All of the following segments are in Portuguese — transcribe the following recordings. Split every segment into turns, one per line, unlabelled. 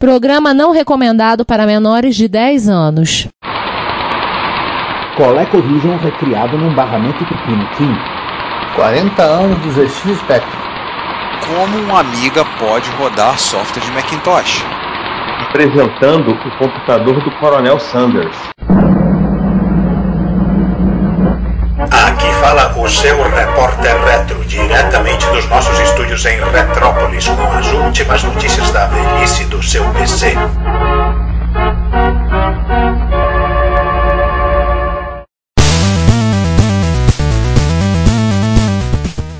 Programa não recomendado para menores de 10 anos.
ColecoVision recriado num barramento Tupiniquim.
40 anos do ZX Spectrum.
Como uma amiga pode rodar software de Macintosh?
Apresentando o computador do Coronel Sanders.
Fala o seu repórter retro, diretamente dos nossos estúdios em Retrópolis, com as últimas notícias da velhice do seu PC.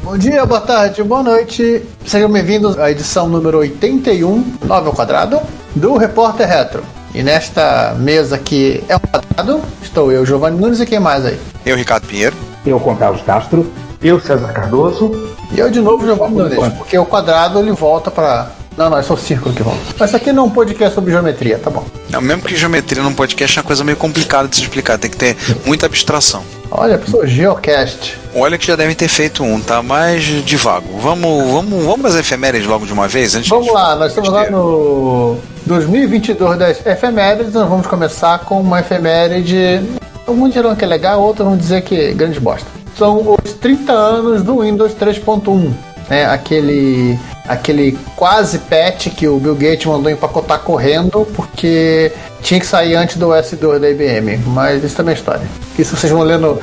Bom dia, boa tarde, boa noite. Sejam bem-vindos à edição número 81, 9 ao quadrado, do Repórter Retro. E nesta mesa aqui é um quadrado, estou eu, Giovanni Nunes, e quem mais aí?
Eu, Ricardo Pinheiro.
Eu, com Carlos Castro.
Eu, César Cardoso.
E eu de novo, Giovanni Nunes, porque o quadrado ele volta para não, não, é só o círculo que volta. Mas isso aqui não é um podcast sobre geometria, tá bom.
Não, mesmo que geometria num podcast é uma coisa meio complicada de se explicar, tem que ter muita abstração.
Olha, pessoal, Geocast.
Olha que já devem ter feito um, tá mais de vago. Vamos, vamos, vamos às efemérides logo de uma vez? Antes
vamos lá, nós estamos lá no 2022 das efemérides. Nós vamos começar com uma efeméride. Alguns dirão que é legal, outros vão dizer que é grande bosta. São os 30 anos do Windows 3.1. Né, aquele aquele quase patch que o Bill Gates mandou empacotar correndo porque tinha que sair antes do S2 da IBM. Mas isso também é história. Isso vocês vão lendo.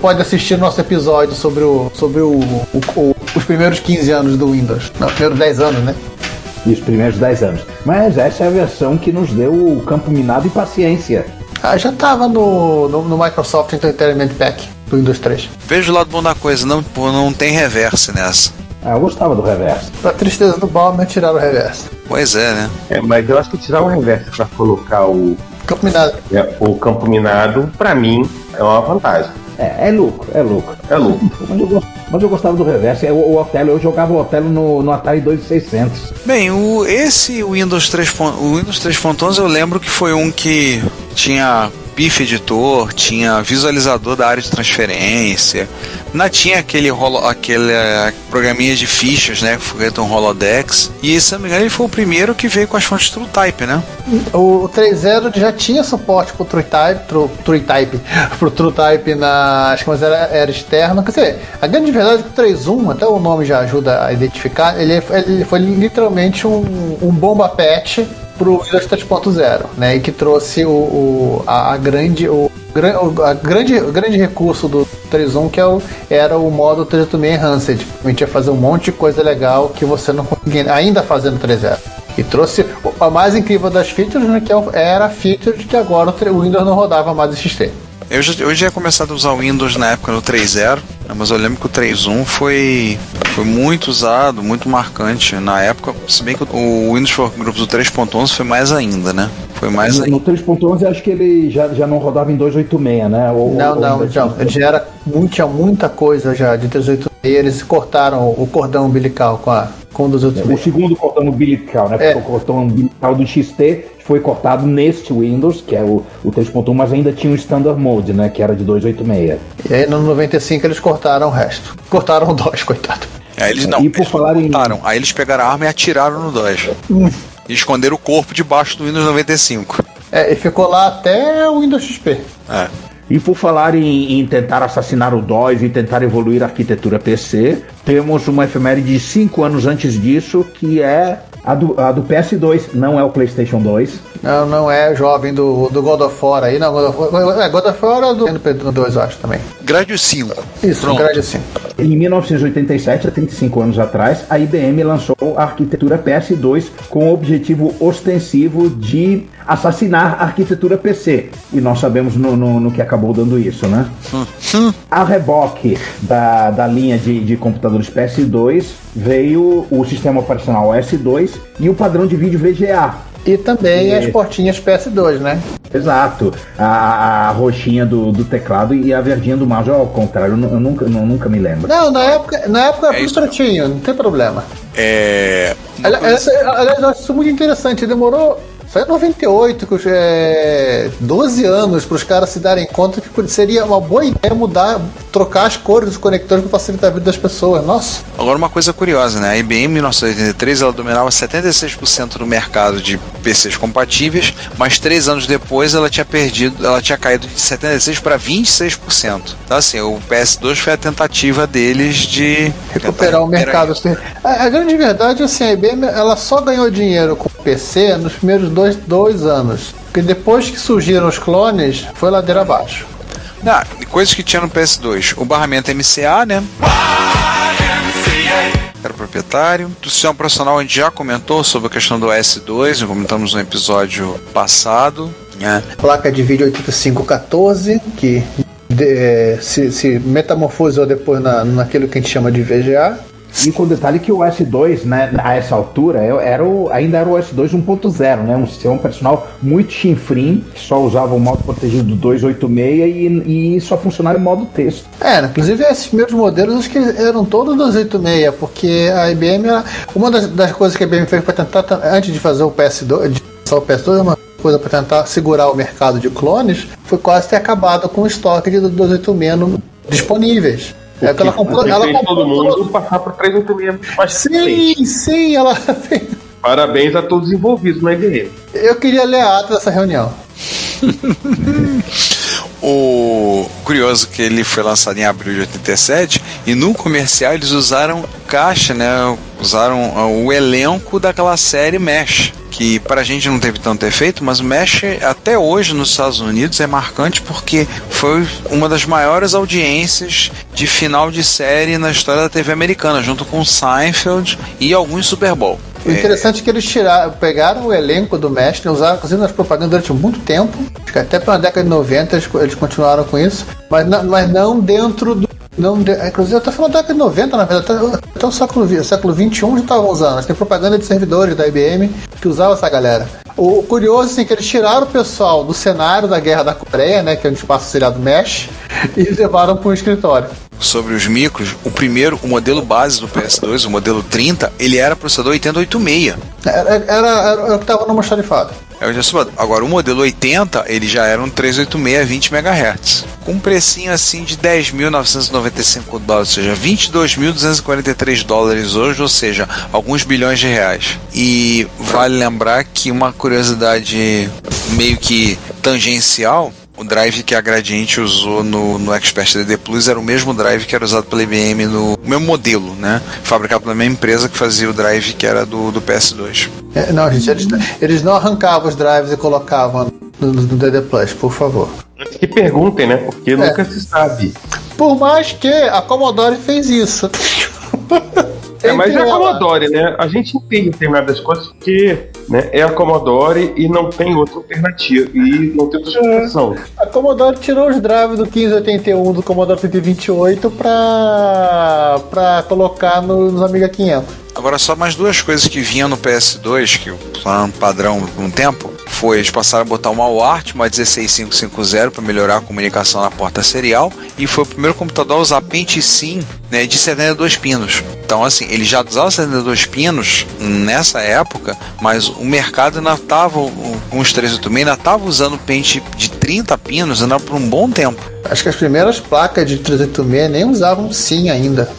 Pode assistir nosso episódio sobre, o, sobre o, o, o, os primeiros 15 anos do Windows. Não, os primeiros 10 anos, né?
E os primeiros 10 anos. Mas essa é a versão que nos deu o campo minado e paciência.
Ah, já estava no, no, no, Microsoft Entertainment Pack do Windows 3.
Veja o lado bom da coisa, não, não tem reverse nessa.
Ah, eu gostava do reverso.
Pra tristeza do Balmer, tiraram o reverso.
Pois é, né?
É, mas eu acho que tirar o reverso pra colocar o.
Campo minado.
É, o campo minado, pra mim, é uma vantagem.
É, é lucro, é lucro.
É lucro.
Mas eu, mas eu gostava do reverso. O, o Otelo, eu jogava o Otelo no, no Atari 2600.
Bem, o, esse Windows 3, o Windows 3.11 eu lembro que foi um que tinha PIF editor, tinha visualizador da área de transferência, não tinha aquele, rolo, aquele uh, programinha de fichas, né, um Holodex. E se não me engano, ele foi o primeiro que veio com as fontes TrueType, né?
O 3.0 já tinha suporte pro TrueType, True, TrueType, pro TrueType na, acho que mas era, era externo. Quer dizer, a grande verdade é que o 3.1, até o nome já ajuda a identificar, ele, ele foi literalmente um, um bomba patch pro Windows 3.0, né? E que trouxe o, o a, a, grande o, a grande grande recurso do 3.1 que é o, era o modo 386 Enhanced. A gente ia fazer um monte de coisa legal que você não conseguia ainda fazendo 3.0. E trouxe a mais incrível das features, né, que é era a feature de que agora o Windows não rodava mais XT.
Eu já, eu já ia começado a usar o Windows na época no 3.0, né, mas eu lembro que o 3.1 foi, foi muito usado, muito marcante na época, se bem que o Windows for Groups do 3.11 foi mais ainda, né? Foi mais
no,
ainda.
No 3.11 acho que ele já, já não rodava em 286, né?
Ou, não, ou, não, já, ele já era, tinha muita coisa já de 386, eles cortaram o cordão umbilical com a com o 286.
O segundo cordão umbilical, né? Porque é. o cordão umbilical do XT foi cortado neste Windows, que é o, o 3.1, mas ainda tinha o Standard Mode, né? Que era de 286.
E aí no 95 eles cortaram o resto. Cortaram o DOS, coitado.
Aí eles não,
e por
eles
falar
não cortaram. Em... Aí eles pegaram a arma e atiraram no DOS.
Hum.
E esconderam o corpo debaixo do Windows 95.
É, e ficou lá até o Windows XP.
É.
E por falar em, em, tentar assassinar o DOS e tentar evoluir a arquitetura PC, temos uma efeméride de 5 anos antes disso, que é a do, a do PS2, não é o PlayStation 2.
Não, não é jovem do, do God of War aí, não. God of War, é, God of War é do NP2, acho também.
Grade 5.
Isso, Pronto. Grade 5.
Em 1987, há 35 anos atrás, a IBM lançou a arquitetura PS2 com o objetivo ostensivo de assassinar a arquitetura PC. E nós sabemos no, no, no que acabou dando isso, né? a reboque da, da linha de, de computadores PS2 veio o sistema operacional S2 e o padrão de vídeo VGA,
e também e... as portinhas PS2, né?
Exato. A, a roxinha do, do, teclado e a verdinha do mouse, ao contrário, eu, eu nunca, eu nunca me lembro.
Não, na época, na época é frustratinho, não tem problema.
É.
Aliás, aliás, eu acho isso muito interessante. Demorou Só em 98, que é, 12 anos para os caras se darem conta que seria uma boa ideia mudar, trocar as cores dos conectores para facilitar a vida das pessoas. Nossa.
Agora uma coisa curiosa, né? A IBM em 1983 ela dominava 76% do mercado de PCs compatíveis, mas três anos depois ela tinha perdido, ela tinha caído de 76 para 26%. Então assim, o PS2 foi a tentativa deles de
recuperar o mercado. A, a, grande verdade é assim, a IBM ela só ganhou dinheiro com o PC nos primeiros dois, dois anos. Porque depois que surgiram os clones, foi ladeira abaixo.
Ah, coisas que tinha no PS2. O barramento MCA, né? Era proprietário. Do sistema profissional a gente já comentou sobre a questão do S2, comentamos no episódio passado. Né?
Placa de vídeo 8514, que de, é, se, se metamorfoseou depois na, naquilo que a gente chama de VGA.
E com o detalhe que o S2, né, a essa altura, era o, ainda era o S2 1.0, né? Um sistema personal muito chinfrim, que só usava o modo protegido do 286 e, e só funcionava em modo texto.
É, inclusive esses primeiros modelos acho que eram todos 286, porque a IBM, era, uma das, das, coisas que a IBM fez para tentar, antes de fazer o PS2, de o PS2, uma coisa para tentar segurar o mercado de clones, foi quase ter acabado com o estoque de 286 disponíveis.
É que ela comprou. Ela fez comprou todo mundo todo... passar para 386 mais
Sim, sim, ela fez.
Parabéns a todos os envolvidos na IBM.
Eu queria ler a ata dessa reunião.
o curioso que ele foi lançado em abril de 87 e no comercial eles usaram caixa, né? Usaram o elenco daquela série Mesh que para a gente não teve tanto efeito, mas o Mesh até hoje nos Estados Unidos é marcante porque foi uma das maiores audiências de final de série na história da TV americana, junto com Seinfeld e alguns Super Bowl.
O interessante é que eles tiraram, pegaram o elenco do Mesh, usaram inclusive nas propagandas durante muito tempo, até pela década de 90 eles, eles continuaram com isso, mas mas não dentro do não, inclusive, eu tô falando da década de 90, na verdade, até, até o século, século 21 já estavam usando. Tem propaganda de servidores da IBM que usava essa galera. O curioso, assim, que eles tiraram o pessoal do cenário da Guerra da Coreia, né, que é onde passa o seriado Mesh, e levaram para um escritório.
Sobre os micros, o primeiro, o modelo base do PS2, o modelo 30, ele era processador 8086.
Era, era, era, era o que estava no almoxarifado.
É o Agora, o modelo 80, ele já era um 386 20 MHz. Com um precinho assim de 10.995 dólares, ou seja, 22.243 dólares hoje, ou seja, alguns bilhões de reais. E vale lembrar que uma curiosidade meio que tangencial o drive que a Gradiente usou no, no Expert DD Plus era o mesmo drive que era usado pela IBM no mesmo modelo, né? Fabricado pela mesma empresa que fazia o drive que era do, do PS2.
É, não, gente, eles, eles não arrancavam os drives e colocavam no, no DD Plus, por favor.
Que perguntem, né? Porque é. nunca se sabe.
Por mais que a Commodore fez isso.
É, mas é a Commodore, né? A gente entende determinadas coisas porque né, é a Commodore e não tem outra alternativa. E não tem outra explicação.
É. A Commodore tirou os drives do 1581 do Commodore 128 para pra colocar no, nos Amiga 500.
Agora, só mais duas coisas que vinham no PS2, que um padrão por um tempo, foi eles passaram a botar uma UART, uma 16550 para melhorar a comunicação na porta serial, e foi o primeiro computador a usar Pente Sim né, de 72 pinos. Então, assim, ele já usava 72 pinos nessa época, mas o mercado ainda estava, com os 386, ainda estava usando pente de 30 pinos ainda por um bom tempo.
Acho que as primeiras placas de 386 nem usavam SIM ainda.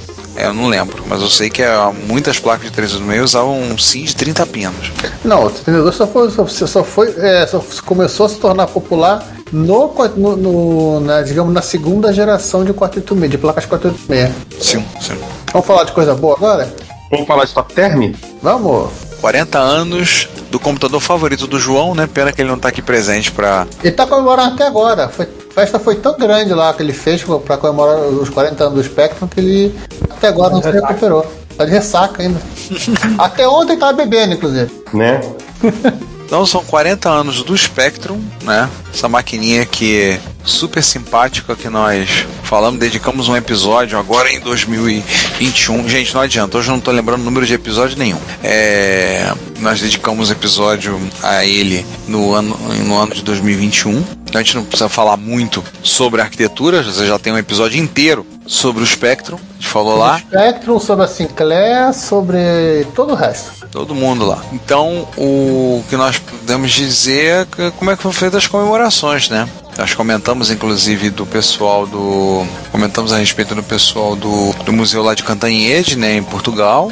É, eu não lembro, mas eu sei que muitas placas de 386 usavam um SIM de 30 pinos.
Não, o 32 só foi, só, só foi é, só começou a se tornar popular no, no, no na, digamos, na segunda geração de 486, de placas 486.
Sim, sim.
Vamos falar de coisa boa agora?
Vamos falar de top term?
Vamos.
40 anos do computador favorito do João, né? Pena que ele não tá aqui presente pra.
Ele tá comemorando até agora. Foi, a festa foi tão grande lá que ele fez pra comemorar os 40 anos do Spectrum que ele até agora não se recuperou. Tá de ressaca ainda. até ontem tava bebendo, inclusive.
Né?
Então são 40 anos do Spectrum, né? Essa maquininha que é super simpática que nós falamos, dedicamos um episódio agora em 2021. Gente, não adianta, hoje eu não estou lembrando o número de episódio nenhum. É, nós dedicamos um episódio a ele no ano, no ano de 2021. Então a gente não precisa falar muito sobre arquitetura, você já tem um episódio inteiro sobre o Spectrum, a gente falou sobre lá.
O Spectrum, sobre a Sinclair, sobre todo o resto.
Todo mundo lá. Então, o que nós podemos dizer é como é que foram feitas as comemorações, né? Nós comentamos, inclusive, do pessoal do. Comentamos a respeito do pessoal do, do museu lá de Cantanhede, né, em Portugal,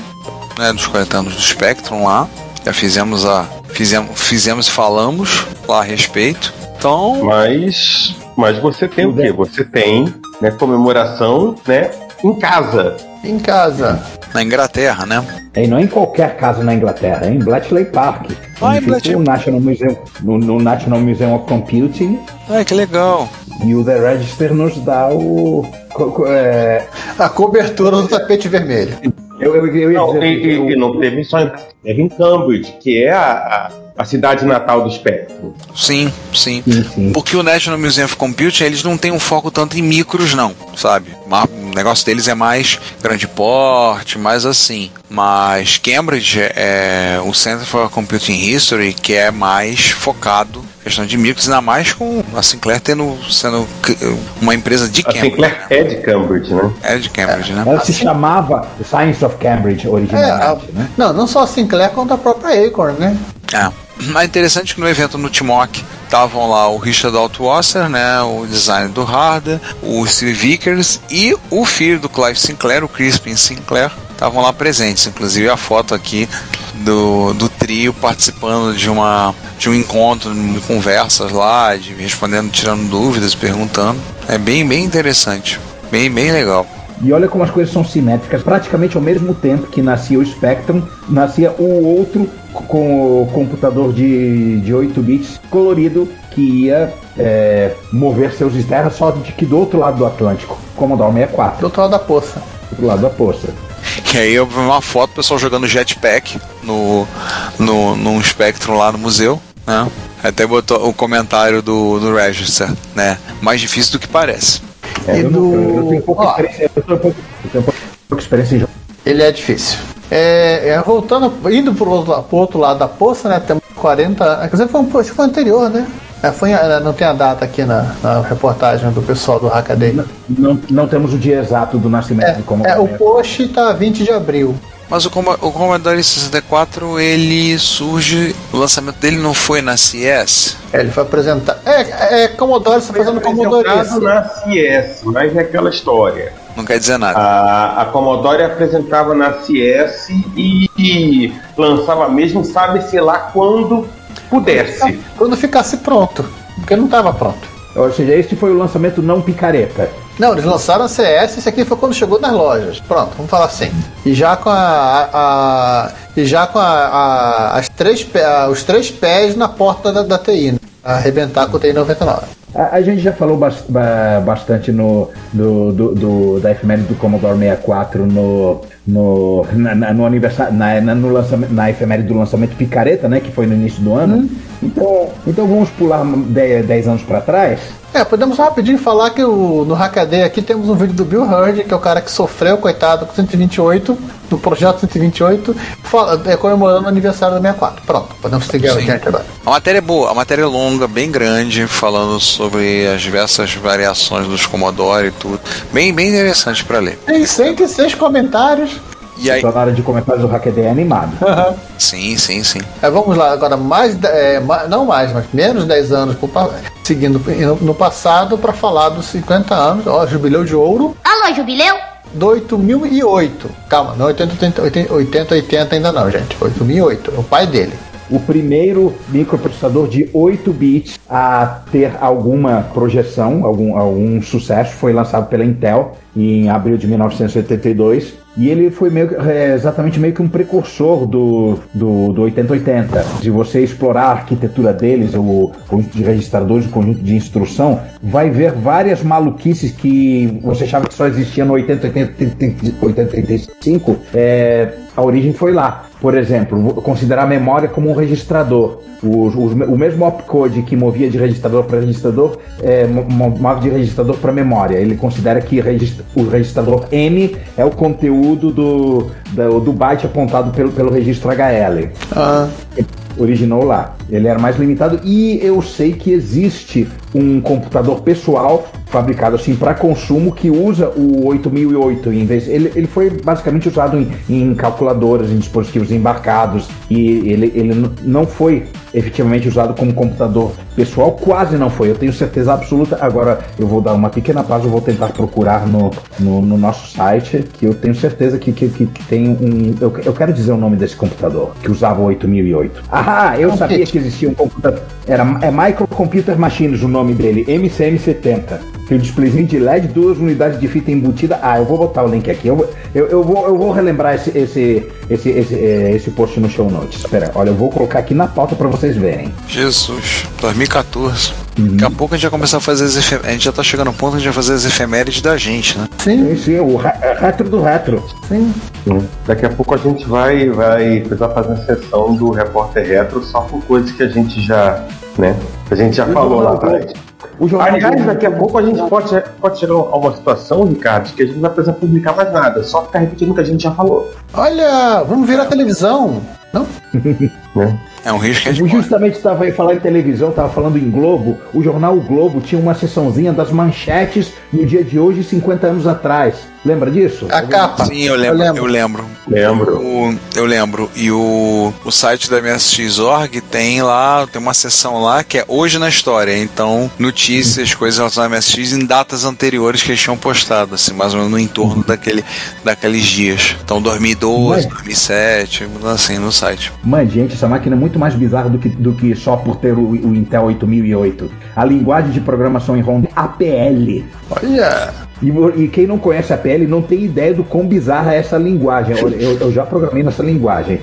né, dos 40 anos do Spectrum lá. Já fizemos a. Fizemos, fizemos e falamos lá a respeito. Então.
Mas. Mas você tem o quê? Você tem né, comemoração né, em casa.
Em casa.
Na Inglaterra, né?
E não é em qualquer casa na Inglaterra, é em Bletchley Park.
Ah, em
onde fica
Bletchley-
o National Museum, no, no National Museum of Computing.
Ai, que legal.
E o The Register nos dá o. co- co- é,
A cobertura do tapete vermelho.
eu, eu, eu ia
Não,
dizer
e,
que
e-
o-
e não teve só em teve em Cambridge, que é a, a, a cidade natal do Spectrum.
Sim, sim.
Sim, sim.
Porque o National Museum of Computing, eles não têm um foco tanto em micros, não, sabe? Negócio deles é mais grande porte, mais assim. Mas Cambridge é o Center for Computing History, que é mais focado em questão de micros, ainda mais com a Sinclair tendo, sendo uma empresa de
A
Cambridge.
Sinclair é de Cambridge, né?
É de Cambridge, né?
Ela se chamava Science of Cambridge
É,
originalmente,
a-
né?
não, não só a Sinclair, quanto a própria Acorn, né?
É. Mas interessante que no evento no Timok estavam lá o Richard Altwasser, né, o designer do Harder, o Steve Vickers e o filho do Clive Sinclair, o Crispin Sinclair, estavam lá presentes. Inclusive a foto aqui do, do trio participando de uma de um encontro, de conversas lá, de respondendo, tirando dúvidas, perguntando. É bem bem interessante, bem bem legal.
E olha como as coisas são simétricas. Praticamente ao mesmo tempo que nascia o Spectrum, nascia o outro com o computador de, de 8 bits colorido que ia é, mover seus terras só de que do outro lado do Atlântico, Commodore 64,
Do outro lado da poça.
do outro lado da poça.
E aí eu vi uma foto do pessoal jogando jetpack no, no, num Spectrum lá no museu, né? Até botou o comentário do, do Register, né? Mais difícil do que parece.
É,
E
eu, não-
do-
eu tenho pouca experiência, eu tenho pouca, eu tenho pouca experiência em jogo.
Ele é difícil. É, é, voltando, indo pro outro, pro outro lado da poça, né? Temos 40. Quer dizer, foi, um- esse foi anterior, né? É, foi, em- não tem a data aqui na, na reportagem do pessoal do Hackaday.
Não, não temos o dia exato do nascimento de
É,
Commodore.
é, o post tá 20 de abril.
Mas o, o Commodore 64, ele surge. O lançamento dele não foi na CS?
É, ele foi apresentar. É, é Commodore, você fazendo Commodore.
apresentado na CS, mas é aquela história.
Não quer dizer nada.
A, a Commodore apresentava na CS e, e lançava mesmo, sabe-se lá quando pudesse.
Quando ficasse pronto. Porque não estava pronto.
Ou seja, este foi o lançamento não picareta.
Não, eles lançaram a CS, esse aqui foi quando chegou nas lojas. Pronto, vamos falar assim. E já com a. a- a- e já com a, a- as três, os três pés na porta da, da TI, né? Arrebentar com o TI 99.
A, a gente já falou bas- ba- bastante no, do, do, do- da efeméride do Commodore 64 no, no, na, na- no aniversário, na, na, no lançamento, na efeméride do lançamento Picareta, né, que foi no início do ano. Então, então vamos pular 10 anos para trás.
É, podemos rapidinho falar que o, no Hackaday aqui temos um vídeo do Bill Hurd, que é o cara que sofreu, coitado, com 128, no projeto 128, fala- é, comemorando o aniversário do 64. Pronto, podemos seguir adiante agora.
A matéria é boa, a matéria é longa, bem grande, falando sobre as diversas variações dos Commodore e tudo. Bem, bem interessante para ler.
Tem 106 comentários.
E aí,
Então, na hora de comentários do Hackaday é animado.
sim, sim, sim.
É, vamos lá, agora mais, é, não mais, mas menos 10 anos pro pa- seguindo no, no passado para falar dos 50 anos, ó, jubileu de ouro
Alô, jubileu?
do 8008. Calma, não 80, 80, 80, 80, 80 ainda não, gente. 8008, é o pai dele.
O primeiro microprocessador de 8 bits a ter alguma projeção, algum, algum sucesso, foi lançado pela Intel em abril de 1982. E ele foi meio, é, exatamente meio que um precursor do, do, do 8080. Se você explorar a arquitetura deles, o conjunto de registradores, o conjunto de instrução, vai ver várias maluquices que você achava que só existia no 8080, 8085. É, a origem foi lá. Por exemplo, considerar a memória como um registrador. Os- os- o mesmo opcode que movia de registrador para registrador é, mo- mo- move de registrador para memória. Ele considera que regist- o registrador M é o conteúdo do, do, do byte apontado pelo, pelo registro HL
Ah,
originou lá. Ele era mais limitado e eu sei que existe um computador pessoal fabricado assim para consumo que usa o 8008 em vez ele, ele foi basicamente usado em, em calculadoras, em dispositivos embarcados e ele, ele não foi efetivamente usado como computador pessoal, quase não foi, eu tenho certeza absoluta. Agora eu vou dar uma pequena pausa, eu vou tentar procurar no, no, no nosso site, que eu tenho certeza que, que, que, que tem um. Eu, eu, quero dizer o nome desse computador, que usava o 8008. Ah, eu sabia que existia um computador. Era, é Microcomputer Machines o nome dele, MCM70. Tem o displayzinho de LED, duas unidades de fita embutida. Ah, eu vou botar o link aqui. Eu, eu, eu, vou, eu vou relembrar esse, esse, esse, esse, é, esse post no show notes. Espera, olha, eu vou colocar aqui na pauta para vocês verem.
Jesus, 2014. Uhum. Daqui a pouco a gente vai começar a fazer as efem... A gente já tá chegando no ponto de a gente vai fazer as efemérides da gente, né?
Sim, sim, sim o retro do retro.
Sim. sim. Daqui a pouco a gente vai, vai precisar fazer a sessão do repórter retro só por coisas que a gente já, né? A gente já falou lá atrás. O jornal Aliás, daqui a pouco a gente pode, pode chegar a uma situação, Ricardo, que a gente não vai precisar publicar mais nada, só ficar repetindo o que a gente já falou.
Olha, vamos ver a televisão. Não?
né? É um risco que a gente Justamente estava aí falando em televisão, estava falando em Globo. O jornal o Globo tinha uma sessãozinha das manchetes no dia de hoje, 50 anos atrás. Lembra disso?
A capa.
Sim, eu lembro. Eu lembro.
Lembro.
O, eu lembro. E o, o site da MSX.org tem lá, tem uma seção lá que é Hoje na História. Então, notícias, coisas relacionadas ao MSX em datas anteriores que eles tinham postado, assim, mais ou menos no entorno daquele, daqueles dias. Então, 2012, Mas... 2007, assim, no site.
Mas, gente, essa máquina é muito mais bizarra do que, do que só por ter o, o Intel 8008. A linguagem de programação em ROM APL.
Olha!
E, e, quem não conhece a PL não tem ideia do quão bizarra é essa linguagem. Eu, eu já programei nessa linguagem.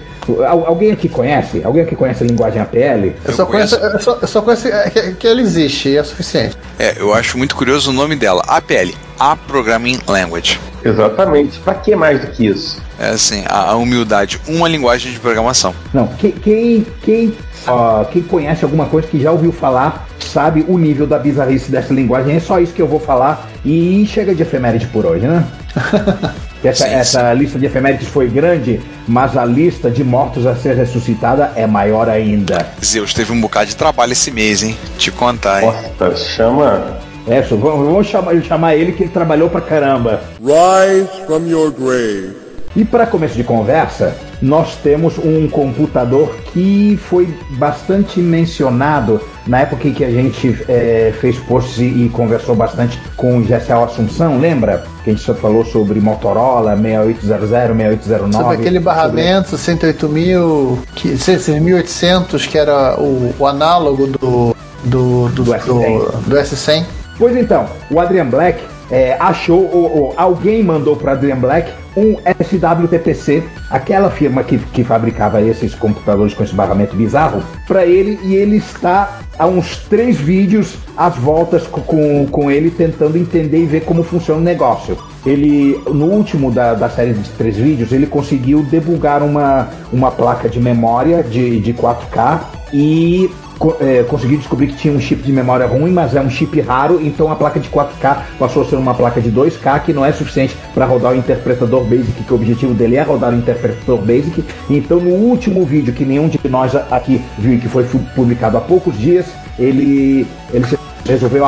Alguém aqui conhece? Alguém aqui conhece a linguagem APL?
Eu, só conheço, eu só, eu só conheço que, que ela existe e é suficiente.
É, eu acho muito curioso o nome dela. APL, A Programming Language.
Exatamente. Para que mais do que isso?
É assim, a, a humildade, uma linguagem de programação.
Não, quem, quem, quem, uh, quem conhece alguma coisa que já ouviu falar sabe o nível da bizarrice dessa linguagem. É só isso que eu vou falar e chega de efeméride por hoje, né? essa, sim, essa sim. lista de efemérides foi grande, mas a lista de mortos a ser ressuscitada é maior ainda.
Zeus teve um bocado de trabalho esse mês, hein? Te contar, hein?
Nossa, chama
é, vamos, vamos chamar, chamar ele que ele trabalhou pra caramba. Rise from your grave. E para começo de conversa, nós temos um computador que foi bastante mencionado na época em que a gente é, fez posts e, e, conversou bastante com o GSL Assunção, lembra? Que a gente só falou sobre Motorola 6800, 6809. Sobre
aquele barramento sobre... 108 mil, que, 6800, que era o, o análogo do, do, do, do, S100. do, do S100.
Pois então, o Adrian Black é, achou, ou, ou, alguém mandou para Adrian Black um SWTPC, aquela firma que, que fabricava esses computadores com esse barramento bizarro, para ele e ele está há uns três vídeos às voltas com, com ele tentando entender e ver como funciona o negócio. Ele, no último da, da série de três vídeos, ele conseguiu debugar uma, uma placa de memória de, de 4K e é, consegui descobrir que tinha um chip de memória ruim, mas é um chip raro, então a placa de 4K passou a ser uma placa de 2K que não é suficiente para rodar o interpretador Basic, que o objetivo dele é rodar o interpretador Basic. Então, no último vídeo que nenhum de nós aqui viu e que foi publicado há poucos dias, ele, ele resolveu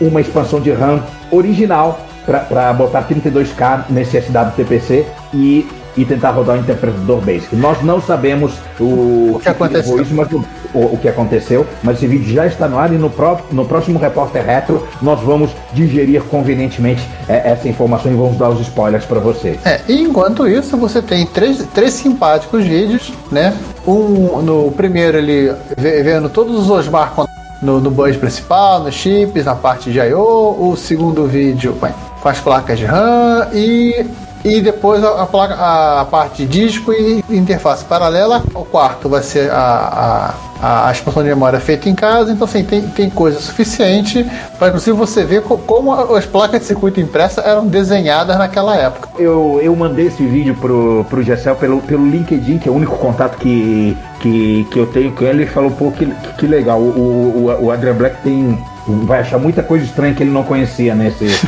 uma expansão de RAM original para botar 32K nesse SWTPC e e tentar rodar o interpretador Basic. Nós não sabemos o,
o que, aconteceu. Isso,
mas o, o, que aconteceu, mas esse vídeo já está no ar e no, no próximo Repórter Retro nós vamos digerir convenientemente é, essa informação e vamos dar os spoilers para vocês.
É, e enquanto isso, você tem três, três simpáticos vídeos, né? Um no primeiro ele vendo todos os Osmar no, no bus principal, nos chips, na parte de I.O. O segundo vídeo com as placas de RAM e e depois a, placa, a parte de disco e interface paralela. O quarto vai ser a, a, a expansão de memória feita em casa. Então, assim, tem, tem coisa suficiente para, inclusive, você ver co, como as placas de circuito impressa eram desenhadas naquela época.
Eu, eu mandei esse vídeo pro, pro Gessel pelo, pelo LinkedIn, que é o único contato que, que, que eu tenho com ele. Ele falou, pô, que, que legal. O, o, o Adrian Black tem. Vai achar muita coisa estranha que ele não conhecia nesse.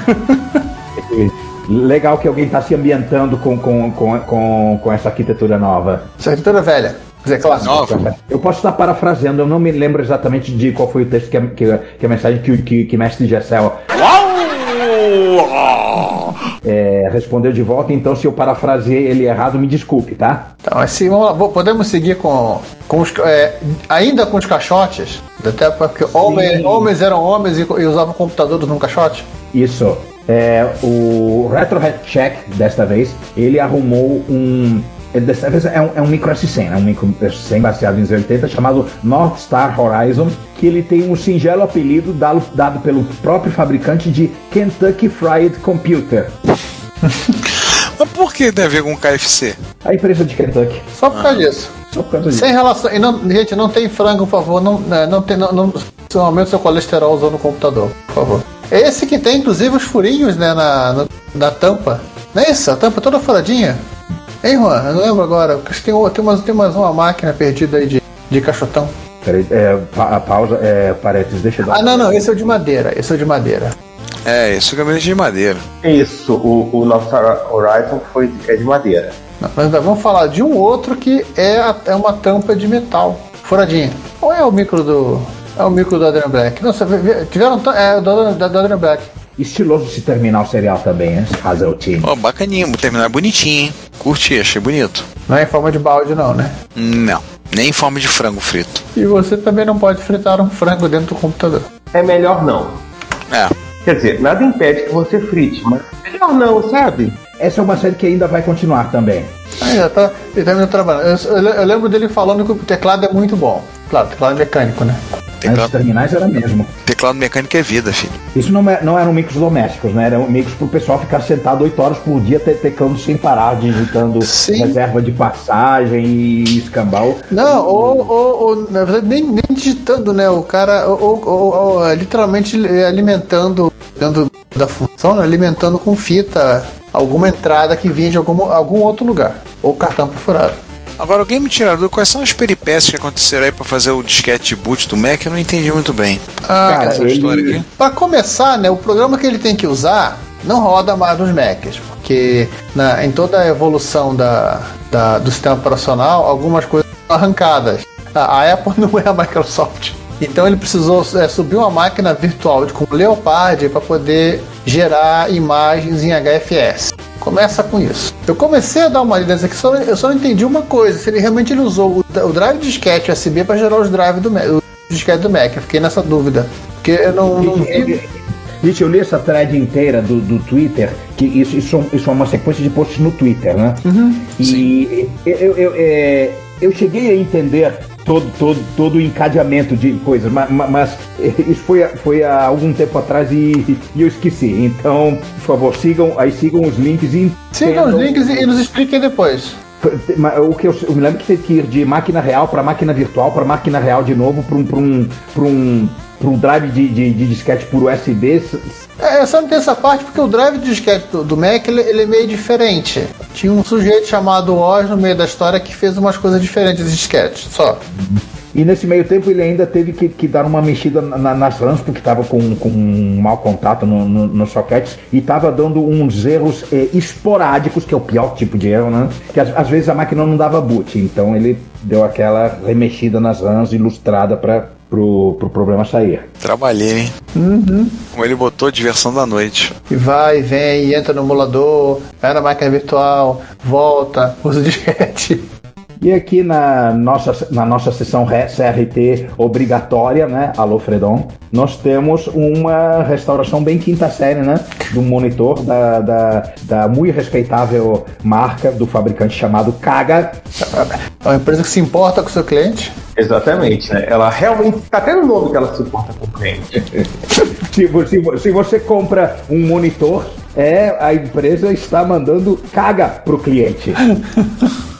legal que alguém está se ambientando com, com, com, com, com essa arquitetura nova.
Essa arquitetura velha. Quer dizer, clássico. Nova.
Eu posso estar parafraseando, eu não me lembro exatamente de qual foi o texto que a, que, que a mensagem que, que, que mestre Gessel. Uau! É, respondeu de volta, então se eu parafraseei ele errado, me desculpe, tá?
Então, assim, vamos Podemos seguir com, com os, é, ainda com os caixotes? Até porque homens, homens eram homens e, e usavam computadores num caixote?
Isso. É, o Retro Check, desta vez, ele arrumou um. ele Desta vez é um, é um micro S100, é um micro S100 baseado em 80 chamado North Star Horizon, que ele tem um singelo apelido dado, dado pelo próprio fabricante de Kentucky Fried Computer,
Mas por que tem a ver com KFC?
a empresa de Kentucky.
Só por causa disso.
Só por causa disso.
Sem relação. E não, gente, não tem frango, por favor. Não, né, não tem. Não, não, não aumente seu colesterol usando o computador, por favor. É esse que tem, inclusive, os furinhos, né, na, na, na tampa. Não é isso? A tampa toda furadinha. Hein, Juan? Eu não lembro agora. Acho que tem, o- tem, mais, tem mais uma máquina perdida aí de, de caixotão.
Peraí, é, pa- a pausa, é, parênteses, deixa eu dar.
Ah, não, não. Esse é o de madeira. Esse é o de madeira.
É, isso é gabinete de madeira.
Isso, o, o nosso Horizon foi é de madeira.
Não, Mas vamos falar de um outro que é, a- é uma tampa de metal. Furadinha. Ou é o micro do. É o micro do Adrian Black. Vê- tiveram. É, o do, do, do Adrian Black.
Estiloso esse terminal serial também, hein? Hazel Team.
Ó, bacaninho, o terminal é bonitinho, hein? Curti, achei bonito.
Não é em forma de balde, não, né?
Não, nem em forma de frango frito.
E você também não pode fritar um frango dentro do computador.
É melhor não.
É,
Quer dizer, nada impede que você frite, mas melhor não, sabe?
Essa é uma série que ainda vai continuar também.
Ah, já tá. Ele tá me trabalhando. Eu, eu lembro dele falando que o teclado é muito bom. Claro, teclado mecânico, né?
Teclado,
terminais era mesmo.
teclado mecânico é vida, filho.
Isso não, é- não eram micros domésticos, né? Eram micros pro pessoal ficar sentado 8 horas por dia te- teclando sem parar, digitando
Sim.
reserva de passagem e escambau.
Não, ou, ou, ou, na verdade nem, nem digitando, né? O cara ou, ou- é, literalmente alimentando dentro da função, né? alimentando com fita alguma entrada que vinha de algum, algum outro lugar. Ou cartão perfurado.
Agora, alguém me tira a dúvida, quais são as peripécias que aconteceram aí pra fazer o disquete boot do Mac? Eu não entendi muito bem.
Ah,
Cara,
essa
ele-
história aqui.
Para começar, né, o programa que ele tem que usar não roda mais nos Macs, porque na- em toda a evolução da, da- do sistema operacional, algumas coisas são arrancadas. A, a Apple não é a Microsoft. Então ele precisou é, subir uma máquina virtual de- com Leopard para poder gerar imagens em HFS. Começa com isso. Eu comecei a dar uma lida aqui, só, eu só não entendi uma coisa: se ele realmente ele usou o, o drive disquete USB para gerar os drives do o disquete do Mac. Eu fiquei nessa dúvida. Porque eu não, não vi.
Gente, eu li essa thread inteira do, do Twitter, que isso, isso, isso é uma sequência de posts no Twitter, né? E eu, eu, eu, é, eu cheguei a entender todo, todo, todo o encadeamento de coisas, mas, mas isso foi, foi há algum tempo atrás e, e eu esqueci. Então, por favor, sigam, aí sigam os links e
Sigam os links e, e nos expliquem depois.
O que eu, eu me lembro que teve que ir de máquina real para máquina virtual para máquina real de novo para um, pra um, pra um, pra um drive de, de, de disquete por USB.
É, eu só não tenho essa parte porque o drive de disquete do, do Mac ele, ele é meio diferente. Tinha um sujeito chamado Oz no meio da história que fez umas coisas diferentes de disquete. Só.
E nesse meio tempo ele ainda teve que, que dar uma mexida na- nas RAMs, porque estava com, com um mau contato no, no, nos sockets e estava dando uns erros eh, esporádicos, que é o pior tipo de erro, né? Que às, às vezes a máquina não dava boot, então ele deu aquela remexida nas RAMs ilustrada para pro, pro problema sair.
Trabalhei, hein? Como ele botou diversão da noite.
E vai, vem, entra no emulador, vai na máquina virtual, volta, usa o disquete.
E aqui na nossa, na nossa sessão CRT obrigatória, né? Alô Fredon, nós temos uma restauração bem quinta série, né? Do monitor da, da, da muito respeitável marca do fabricante chamado Kaga.
É uma empresa que se importa com o seu cliente.
Exatamente, né? Ela realmente. Tá até no nome que ela se importa com o cliente.
Se, se, se você compra um monitor, é a empresa está mandando Kaga pro cliente.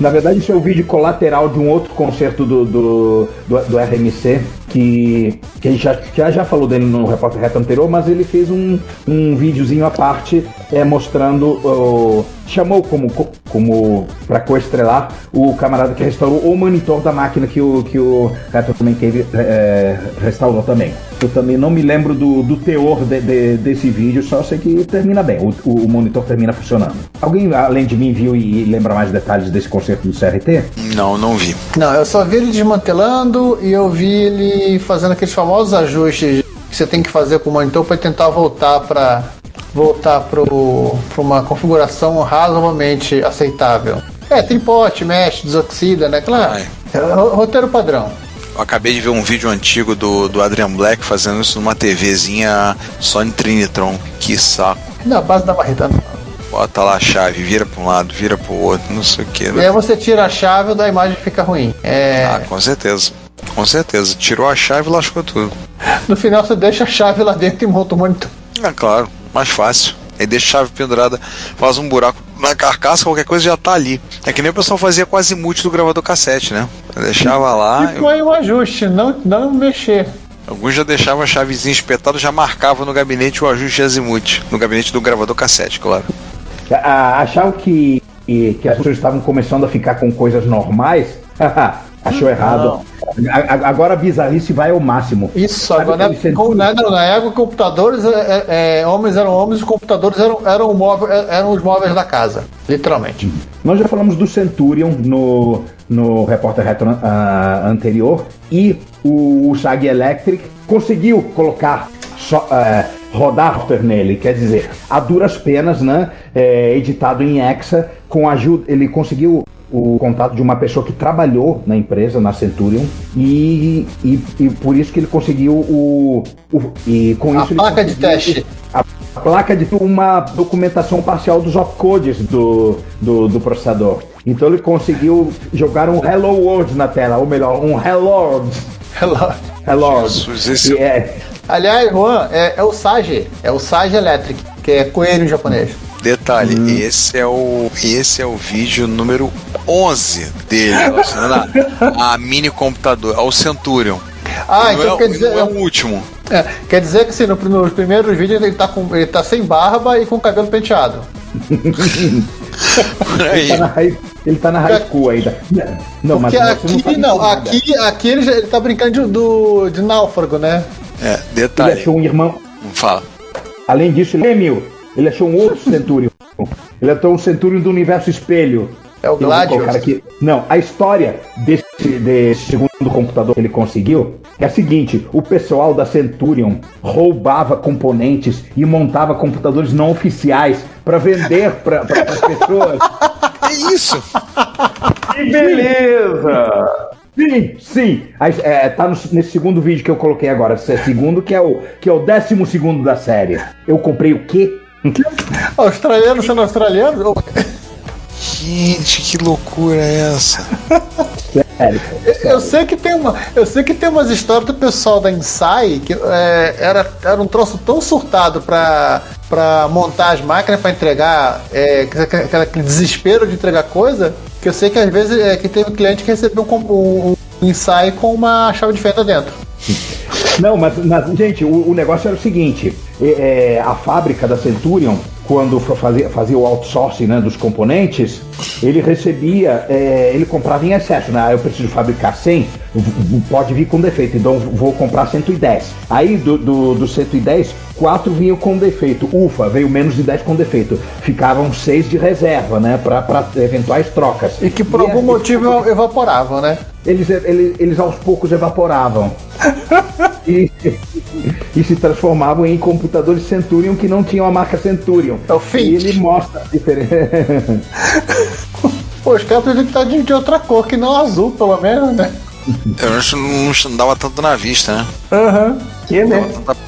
Na verdade, isso é o vídeo colateral de um outro concerto do, do, do, do RMC, que, que a gente já, já, falou dele no repórter reto anterior, mas ele fez um, um videozinho à parte é, mostrando. chamou como, como para coestrelar o camarada que restaurou o monitor da máquina que o, que o Reto também teve, é, restaurou também. Eu também não me lembro do, do teor de- de- desse vídeo, só sei que termina bem, o, o monitor termina funcionando. Alguém além de mim viu e lembra mais detalhes desse concerto do CRT?
Não, não vi.
Não, eu só vi ele desmantelando e eu vi ele fazendo aqueles famosos ajustes que você tem que fazer com o monitor para tentar voltar para voltar para uma configuração razoavelmente aceitável. É, tem pote, mexe, desoxida, né? Claro. É ro- roteiro padrão.
Eu acabei de ver um vídeo antigo do, do Adrian Black fazendo isso numa TVzinha Sony Trinitron. Que saco.
Na base da barreta.
Bota lá a chave, vira pra um lado, vira pro outro, não sei o que.
E aí você tira a chave da imagem fica ruim. É,
Ah, com certeza. Com certeza. Tirou a chave e lascou tudo.
No final você deixa a chave lá dentro e monta o monitor.
É claro, mais fácil. Aí deixa a chave pendurada, faz um buraco na carcaça, qualquer coisa já tá ali. É que nem o pessoal fazia com azimuth do gravador cassete, né? Deixava lá,
E foi um ajuste, não, não mexer.
alguns já deixavam a chavezinha espetada, já marcavam no gabinete o ajuste de azimuth. No gabinete do gravador cassete, claro.
Achavam que, que, as pessoas estavam começando a ficar com coisas normais? Achou errado. A- Agora a bizarrice vai ao máximo.
Isso,
Sabe
agora na, com- na, na época computadores, é, é, é, homens eram homens e computadores eram, eram, móvel- é, eram os móveis da casa, literalmente.
Nós já falamos do Centurion no, no repórter retro ah, anterior e o, o Sag Electric conseguiu colocar só, ah, rodar nele, quer dizer, a duras penas, né? é, editado em Exa, com ajuda, ele conseguiu o contato de uma pessoa que trabalhou na empresa, na Centurion, e, e, e por isso que ele conseguiu o, o e com
A
isso ele
placa de teste.
a placa de uma documentação parcial dos opcodes do, do, do processador. Então ele conseguiu jogar um Hello World na tela, ou melhor, um Hello
Hello.
Hello.
Jesus, esse-
E é,
Aliás, Juan, é, é o Sage, é o Sage Electric, que é coelho em japonês.
Detalhe, esse é o esse é o vídeo número 11 dele, relacionando a, a mini computador, ao Centurion.
Ah,
não
então
é,
quer dizer,
não é o último.
é, quer dizer que assim, no, nos primeiros vídeos ele tá, com, ele tá sem barba e com o cabelo penteado.
Por aí.
tá high, ele tá na high school ainda. Não, mas
Porque aqui não,
de nada.
aqui, aqui ele, já- ele tá brincando de, do, de náufrago, né?
É,
Ele
detalhe.
achou um irmão.
Fala.
Além disso, ele é mil. Ele achou um outro Centurion. Ele achou um Centurion do universo espelho.
É o Gladius.
aqui. Não, a história desse, desse segundo computador que ele conseguiu é a seguinte: o pessoal da Centurion roubava componentes e montava computadores não oficiais para vender para as pessoas.
É isso.
Que beleza!
Sim, sim. Aí, é, tá no- nesse segundo vídeo que eu coloquei agora. Esse é segundo, que é o que é o décimo segundo da série. Eu comprei o quê?
Australiano sendo australiano?
Gente, que loucura é essa?
Sério.
Eu sei que tem uma, eu sei que tem umas histórias do pessoal da Insai que é, era, era um troço tão surtado pra, pra montar as máquinas pra entregar, é, aquele desespero de entregar coisa, que eu sei que às vezes é, que teve um cliente que recebeu um, um, Insai com uma chave de fenda dentro.
Não, mas, mas, gente, o, o negócio era o seguinte: é, é, a fábrica da Centurion, quando fa- fazia, fazia o outsourcing né, dos componentes, ele recebia, é, ele comprava em excesso, né? Ah, Eu preciso fabricar 100, v- v- pode vir com defeito, então vou comprar 110. Aí do, do, do 110, 4 vinham com defeito. Ufa, veio menos de 10 com defeito. Ficavam 6 de reserva, né? Para eventuais trocas.
E que por
E
algum
aí,
motivo evaporavam, né?
Eles, eles, eles aos poucos evaporavam. e, e se transformavam em computadores Centurion que não tinham a marca Centurion.
É o Fint.
E ele mostra a diferença.
Pô, os caras podiam estar de, de outra cor, que não azul, pelo menos, né?
Eu acho que não, não dava tanto na vista, né?
Aham.
Que, né?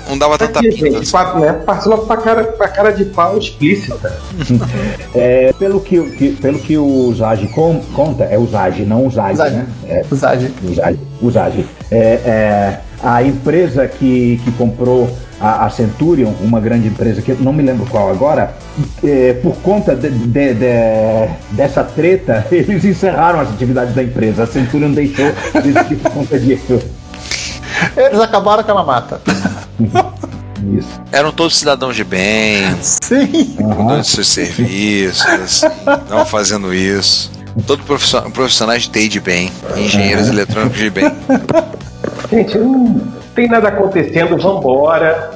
Não dava tanta pinta.
né? Passa logo pra cara, pra cara de pau explícita.
É, pelo, que, que- pelo que o Zage con- conta, é o Zage, não o Zage,
Zage.
né? É,
Usagem.
Usage. Usage. É, é, a empresa que, que comprou a, a Centurion, uma grande empresa que eu não me lembro qual agora, é, por conta de- de- de- dessa treta, eles encerraram as atividades da empresa. A Centurion deixou de existir por conta disso.
Eles acabaram com a mata.
Isso.
Eram todos cidadãos de bem,
Sim.
dando seus serviços, estavam fazendo isso. Todos profissio- profissionais de TI de bem, engenheiros eletrônicos de bem.
Gente, não tem nada acontecendo, vambora.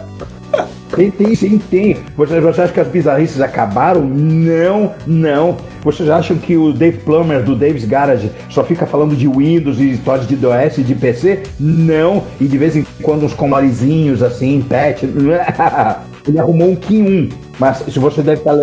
Tem, tem, sim, tem. Você, você acha que as bizarrices acabaram? Não, não. Vocês acham que o Dave Plummer do Dave's Garage só fica falando de Windows e histórias de DOS e de PC? Não. E de vez em quando uns comarizinhos assim, patch. Ele arrumou um Kim 1. Mas se você deve estar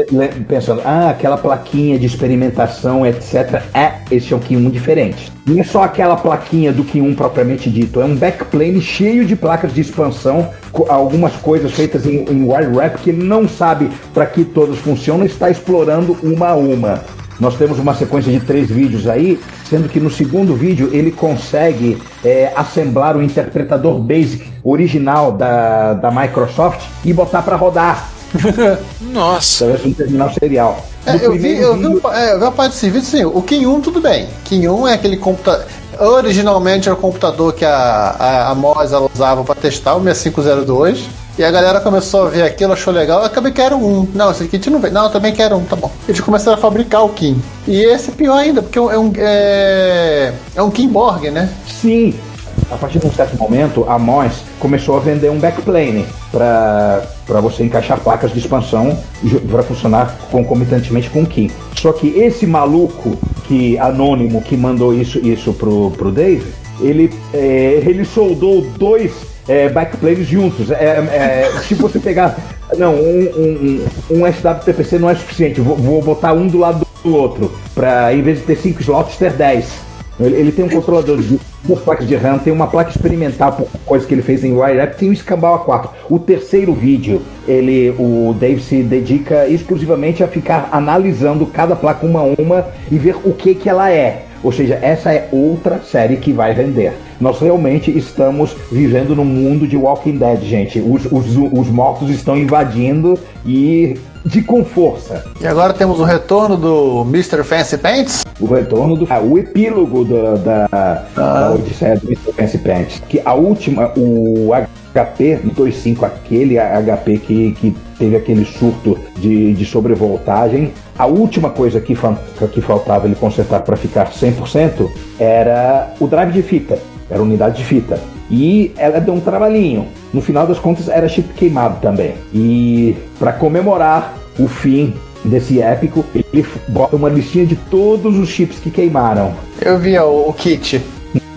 pensando, ah, aquela plaquinha de experimentação, etc. É, esse é um Kim 1 diferente. Não é só aquela plaquinha do Kim 1 propriamente dito, é um backplane cheio de placas de expansão, algumas coisas feitas em, em wire wrap que ele não sabe para que todas funcionam, está explorando uma a uma. Nós temos uma sequência de três vídeos aí, sendo que no segundo vídeo ele consegue é, assemblar o interpretador BASIC original da, da Microsoft e botar para rodar
Nossa.
de um terminal serial.
É,
No
eu, vi, eu, vi,
vídeo-
é, eu vi a parte desse vídeo, sim. O Kim 1 tudo bem. Kim 1 é aquele computador. Originalmente era o computador que a, a, a usava para testar, o 6502. E a galera começou a ver aquilo, achou legal. Eu acabei quero um. Não, esse gente não vê. Não, eu também quero um, tá bom. Eles começaram a fabricar o Kim. E esse é pior ainda, porque é um, é, é um Kim Borg, né?
Sim, a partir de um certo momento, a Moz começou a vender um backplane para você encaixar placas de expansão para funcionar concomitantemente com o Key. Só que esse maluco que anônimo que mandou isso isso pro, pro Dave, ele é, ele soldou dois é, backplanes juntos. É, é, se você pegar não um, um, um SWPPC não é suficiente. Vou, vou botar um do lado do outro para em vez de ter cinco slots ter 10. Ele, ele tem um controlador de duas placas de RAM, tem uma placa experimental por coisa que ele fez em WireUp, tem um Scambau A4. O terceiro vídeo, ele, o Dave se dedica exclusivamente a ficar analisando cada placa uma a uma e ver o que que ela é. Ou seja, essa é outra série que vai vender. Nós realmente estamos vivendo num mundo de Walking Dead, gente. Os, os, os mortos estão invadindo e de com força.
E agora temos o retorno do Mr. Fancy Pants.
O retorno do. ah, o epílogo da, da, da Odisseia do Mr. Fancy Pants. Que a última, o HP 25, aquele HP que, que teve aquele surto de, de sobrevoltagem. A última coisa que, que faltava ele consertar para ficar 100% era o drive de fita, era unidade de fita. E ela deu um trabalhinho. No final das contas, era chip queimado também. E para comemorar o fim desse épico, ele bota uma listinha de todos os chips que queimaram.
Eu vi ó, o kit.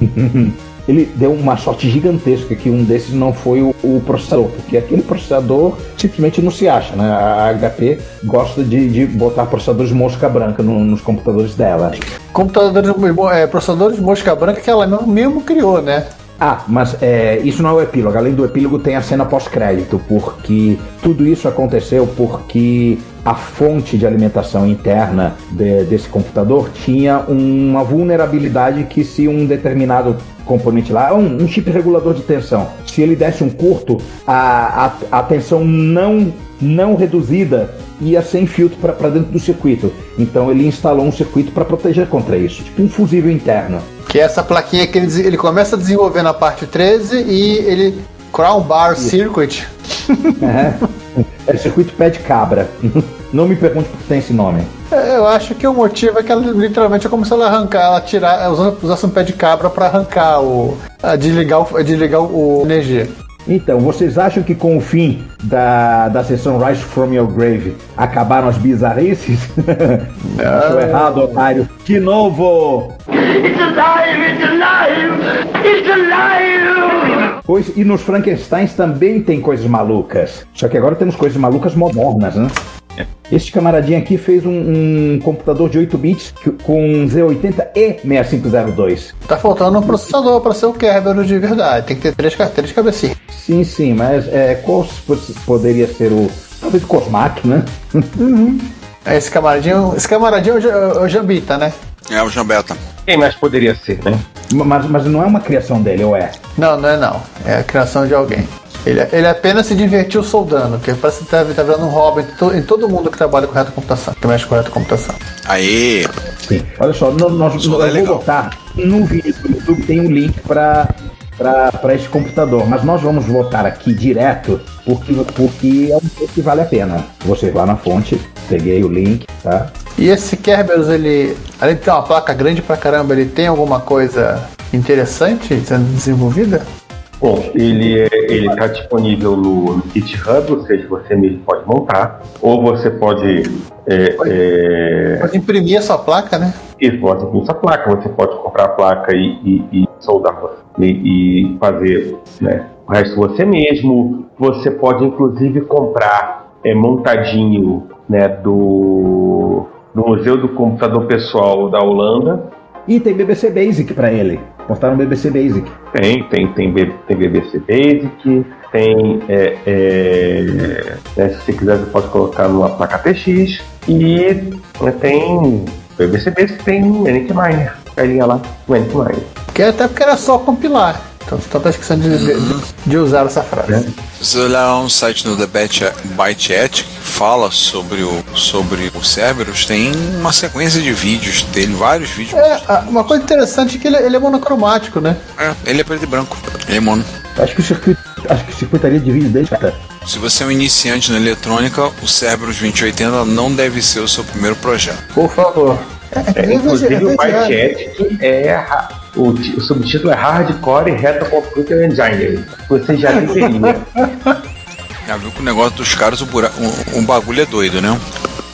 Ele deu uma sorte gigantesca que um desses não foi o, o processador, porque aquele processador simplesmente não se acha, né? A HP gosta de, de botar processadores mosca branca no- nos computadores dela.
Computadores, é, processadores de mosca branca que ela mesmo, mesmo criou, né?
Ah, mas é, isso não é o epílogo. Além do epílogo, tem a cena pós-crédito, porque tudo isso aconteceu porque a fonte de alimentação interna de- desse computador tinha uma vulnerabilidade que se um determinado componente lá, um, um chip regulador de tensão, se ele desse um curto, a, a, a tensão não não reduzida ia sem filtro para dentro do circuito. Então ele instalou um circuito para proteger contra isso, tipo um fusível interno.
Que é essa plaquinha que ele, ele começa a desenvolver na parte 13 e ele. Crown Bar Circuit.
É, é circuito pé de cabra. Não me pergunte por que tem esse nome.
É, Eu acho que o motivo é que ela literalmente começou a arrancar, ela tirar, ela usa- usasse um pé de cabra para arrancar o. a desligar o, a desligar o, o energia.
Então, vocês acham que com o fim da, da sessão Rise from Your Grave acabaram as bizarrices? Estou errado, otário. De novo!
It's alive! It's alive! It's alive!
Pois, e nos Frankensteins também tem coisas malucas. Só que agora temos coisas malucas modernas, né? Este camaradinho aqui fez um, um computador de 8 bits com Z80 e 6502.
Tá faltando um processador para ser o Kerberos de verdade. Tem que ter três, três cabecinhas.
Sim, sim, mas é, qual poderia ser o. Talvez o Cosmac, né?
Esse camaradinho. Esse camaradinho é é o Jambita, né?
É o Jambeta.
Quem mais poderia ser, né?
mas, mas não é uma criação dele, ou é?
Não, não é não. É a criação de alguém. Ele, ele apenas se divertiu soldando, que parece que tá, tá virando um hobby em, to- em todo mundo que trabalha com reta computação, que mexe com reta computação.
Aí,
Sim. Olha só, no- nós,
Isso
eu
é
vou
legal.
botar no vídeo do YouTube tem um link para para este computador, mas nós vamos votar aqui direto porque, porque é um preço que vale a pena. Você vai na fonte, peguei o link, tá?
E esse Kerberos, ele, além de ter uma placa grande pra caramba, ele tem alguma coisa interessante sendo desenvolvida?
Bom, ele é, ele está disponível no GitHub, ou seja, você mesmo pode montar, ou você pode é, é,
Pode imprimir essa placa, né?
Isso, pode imprimir essa placa, você pode comprar a placa e, e- e soldar e, e fazer né, o resto você mesmo. Você pode inclusive comprar é, montadinho né, do, do Museu do Computador Pessoal da Holanda.
E tem BBC Basic pra ele. Postaram BBC Basic.
Tem, tem, tem, tem BBC Basic, tem. é, é, né, se você quiser, você pode colocar numa placa TX. E né, tem BBC Basic, tem Manic Miner. Carinha lá, Manic Miner.
Porque, até porque era só compilar. Então você tá esquecendo de, de- de usar essa frase.
Se você olhar um site no The Byte Byte que fala sobre o, sobre o Cerberus, tem uma sequência de vídeos dele, vários vídeos.
É, uma coisa interessante é que ele, ele é monocromático, né?
É, ele é preto e branco. Ele é mono.
Acho que o circuito. Acho que a circuitaria de vídeo dele. Cara,
Se você é um iniciante na eletrônica, o Cerberus 2080 não deve ser o seu primeiro projeto.
Por favor. É,
É,
é,
inclusive
é,
o
é,
Byte Ethic é ra- o, o subtítulo é Hardcore Retro Computer Engineering. Você já deveria.
Já viu que o negócio dos caras, o, bura... o, o bagulho é doido, né?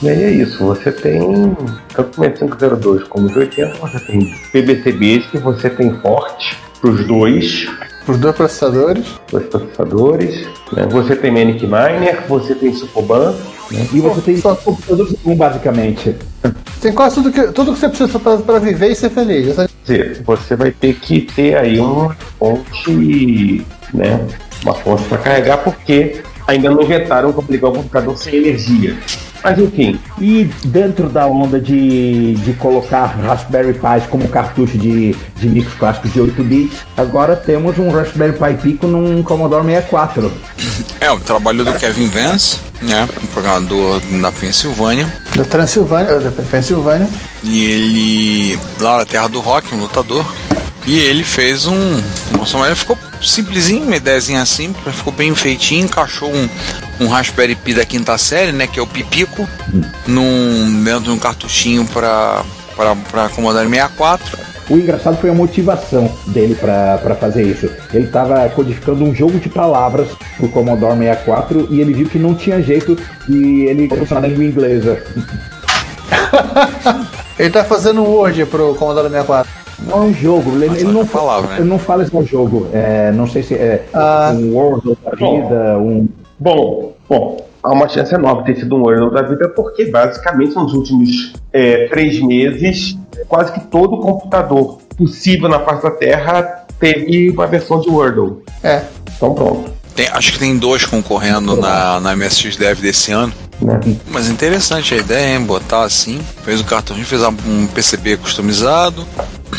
E aí é isso, você tem tanto o 502 como o 80, você tem PBC Basic, você tem Forte pros dois,
Os dois processadores.
dois processadores, né? você tem Manic Miner, você tem Supoban,
e você tem
Só-
computadores um, basicamente.
Tem quase tudo que, tudo que você precisa pra viver e ser feliz. Essa-
Quer dizer, você vai ter que ter aí uma fonte, né? Uma fonte para carregar, porque ainda não inventaram como ligar o computador sem energia. Mas enfim,
E dentro da onda de, de colocar Raspberry Pi como cartucho de, de micros clássicos de 8 bits, agora temos um Raspberry Pi Pico num Commodore 64.
É, o trabalho do Kevin Vance, né? Um programador da Pensilvânia.
Da Transilvânia, da Pensilvânia.
E ele. Lá na terra do rock, um lutador. E ele fez um. Nossa, mas ele ficou simplesinho, uma ideiazinha simples, ficou bem feitinho, encaixou um, um Raspberry Pi da quinta série, né? Que é o Pipico, num, dentro de um cartuchinho para para Commodore 64.
O engraçado foi a motivação dele para fazer isso. Ele estava codificando um jogo de palavras pro Commodore 64 e ele viu que não tinha jeito e ele funcionar na língua inglesa.
Ele tá fazendo um Word pro Commodore 64.
Não é um jogo, ele, ele não,
palavra, né?
ele não fala esse jogo. É, não sei se é
Ah.
um World da vida, um.
Bom, bom, há uma chance enorme de ter sido um Wordle da vida, porque basicamente nos últimos é, três meses, quase que todo computador possível na face da Terra teve uma versão de Wordle.
É.
Então pronto.
Tem- acho que tem dois concorrendo na, na MSX Dev desse ano.
Né?
Mas interessante a ideia, hein? Botar assim. Fez o cartuchinho, fez um PCB customizado,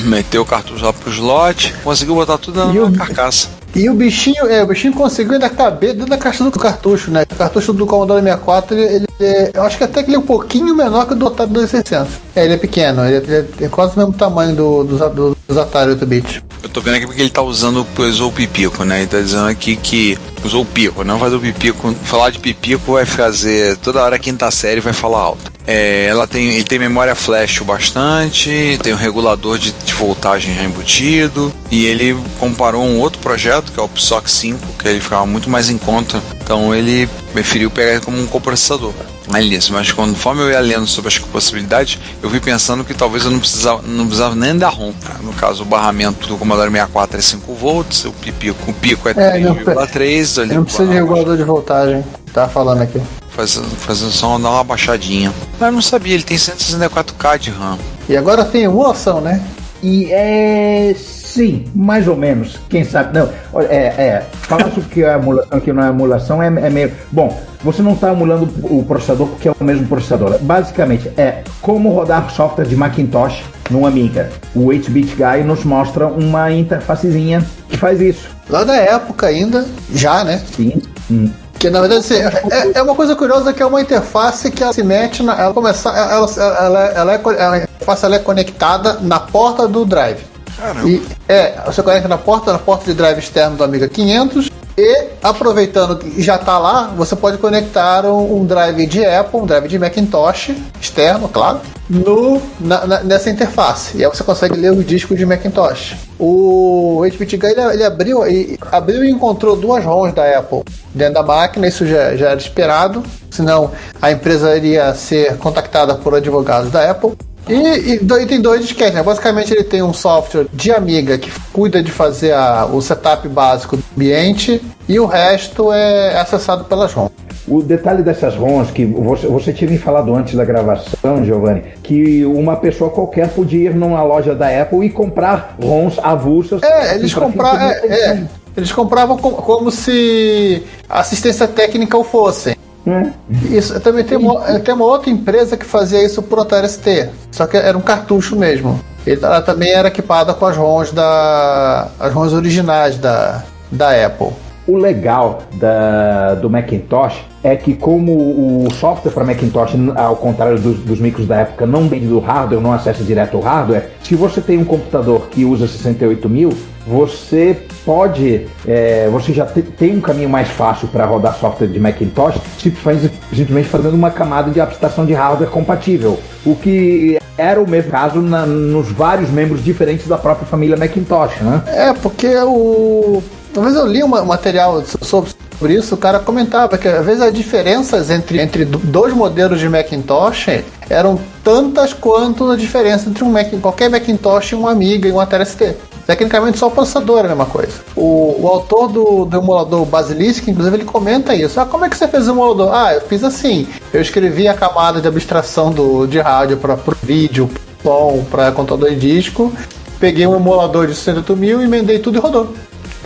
meteu o cartucho lá pro slot, conseguiu botar tudo na carcaça.
E o bichinho, é, o bichinho conseguiu ainda caber dentro da caixa do cartucho, né? O cartucho do Commodore 64, ele, ele é, eu acho que até que ele é um pouquinho menor que o do Atari 2600. É, ele é pequeno, ele é, ele é quase o mesmo tamanho do, dos, do- dos Atari 8 bit.
Eu tô vendo aqui porque ele tá usando, usou o pipico, né? Ele tá dizendo aqui que usou o pico, não fazer o pipico. Falar de pipico vai fazer. Toda hora a quinta série vai falar alto. É, ela tem, ele tem memória flash bastante, tem um regulador de, de voltagem já embutido. E ele comparou um outro projeto, que é o PSOC 5, que ele ficava muito mais em conta. Então ele preferiu pegar ele como um coprocessador. Nisso, mas conforme eu ia lendo sobre as possibilidades, eu fui pensando que talvez eu não precisava, não precisava nem da ROM. tá? No caso, o barramento do Commodore 64 é 5 volts, o pipico, o pico é
É, não
3,3.
Não precisa de regulador de voltagem. Tá falando aqui.
Fazendo, fazendo só dar uma baixadinha. Mas eu não sabia, ele tem 164K de RAM.
E agora tem emulação, né?
E é. Sim, mais ou menos. Quem sabe? Não, é. é falar sobre que é emulação que não é emulação é, é meio. Bom, você não está emulando o processador porque é o mesmo processador. Basicamente, é como rodar software de Macintosh no Amiga. O 8-bit guy nos mostra uma interfacezinha que faz isso.
Lá da época ainda, já, né?
Sim. Hum.
Que na verdade assim, é, é uma coisa curiosa que é uma interface que ela se mete na. Ela começa. Ela, ela, ela, é, co- a interface ela é conectada na porta do drive.
Caramba.
E é, você conecta na porta, na porta de drive externo do Amiga 500 E aproveitando que já está lá, você pode conectar um, um, drive de Apple, um drive de Macintosh externo, claro, no, na, na, nessa interface. E aí você consegue ler os discos de Macintosh. O HPT ele, ele abriu, ele abriu e encontrou duas ROMs da Apple dentro da máquina, isso já, já era esperado, senão a empresa iria ser contactada por advogados da Apple. E, e, e, tem dois disquetes, né? Basicamente ele tem um software de Amiga que cuida de fazer a, o setup básico do ambiente e o resto é acessado pelas ROMs.
O detalhe dessas ROMs, que você, você tinha me falado antes da gravação, Giovanni, que uma pessoa qualquer podia ir numa loja da Apple e comprar ROMs avulsas.
É, eles compravam. É, é, eles compravam como, como se assistência técnica o fossem. É. Isso, também tem uma, tem uma outra empresa que fazia isso pro ST, só que era um cartucho mesmo. Ela também era equipada com as ROMs da as ROMs originais da, da Apple.
O legal da, do Macintosh é que como o software para Macintosh, ao contrário dos, dos, micros da época, não vem do hardware, não acessa direto ao hardware, se você tem um computador que usa 68 mil, você pode, é, você já te, tem um caminho mais fácil para rodar software de Macintosh, simplesmente fazendo uma camada de abstração de hardware compatível, o que era o mesmo caso na, nos vários membros diferentes da própria família Macintosh, né?
É, porque o Talvez eu li um material sobre isso, o cara comentava que às vezes as diferenças entre, entre dois modelos de Macintosh eram tantas quanto a diferença entre um Mac, qualquer Macintosh e um Amiga e um Atari ST. Tecnicamente só o processador é a mesma coisa. O, o autor do, do emulador Basilisk, inclusive, ele comenta isso. Ah, como é que você fez o emulador? Ah, eu fiz assim. Eu escrevi a camada de abstração do, de rádio para o vídeo, som, para computador de disco. Peguei um emulador de 68 mil, emendei tudo e rodou.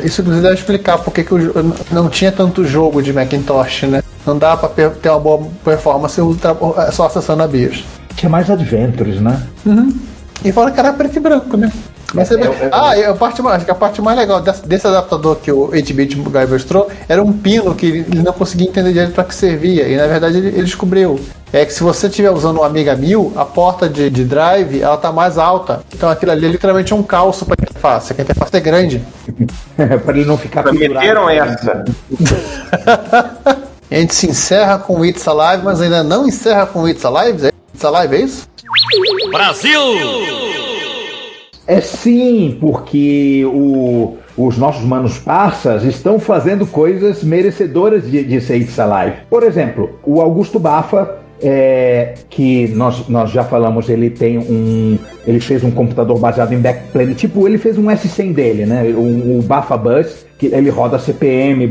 Isso inclusive deve explicar porque que não tinha tanto jogo de Macintosh, né? Não dá pra ter uma boa performance só acessando a BIOS.
Tinha mais adventures, né?
Uhum. E fora que era preto e branco, né? Mas é, é, ah, e a parte mais, acho que a parte mais legal desse, desse adaptador que o 8-bit Guy mostrou era um pino que ele não conseguia entender direito para que servia. E na verdade ele, ele, descobriu. É que se você estiver usando um Amiga 1000, a porta de, de drive ela tá mais alta. Então aquilo ali é literalmente um calço para interface. A interface é grande.
para ele não ficar
Meteram essa.
a gente se encerra com It's Alive, mas ainda não encerra com It's Alive? It's Alive, é isso?
Brasil!
É sim, porque o, os nossos manos parças estão fazendo coisas merecedoras de, de ser It's Alive. Por exemplo, o Augusto Bafa é, que nós, nós já falamos, ele tem um. Ele fez um computador baseado em backplane, tipo, ele fez um S100 dele, né? O, o Bafa Bus, que ele roda CPM,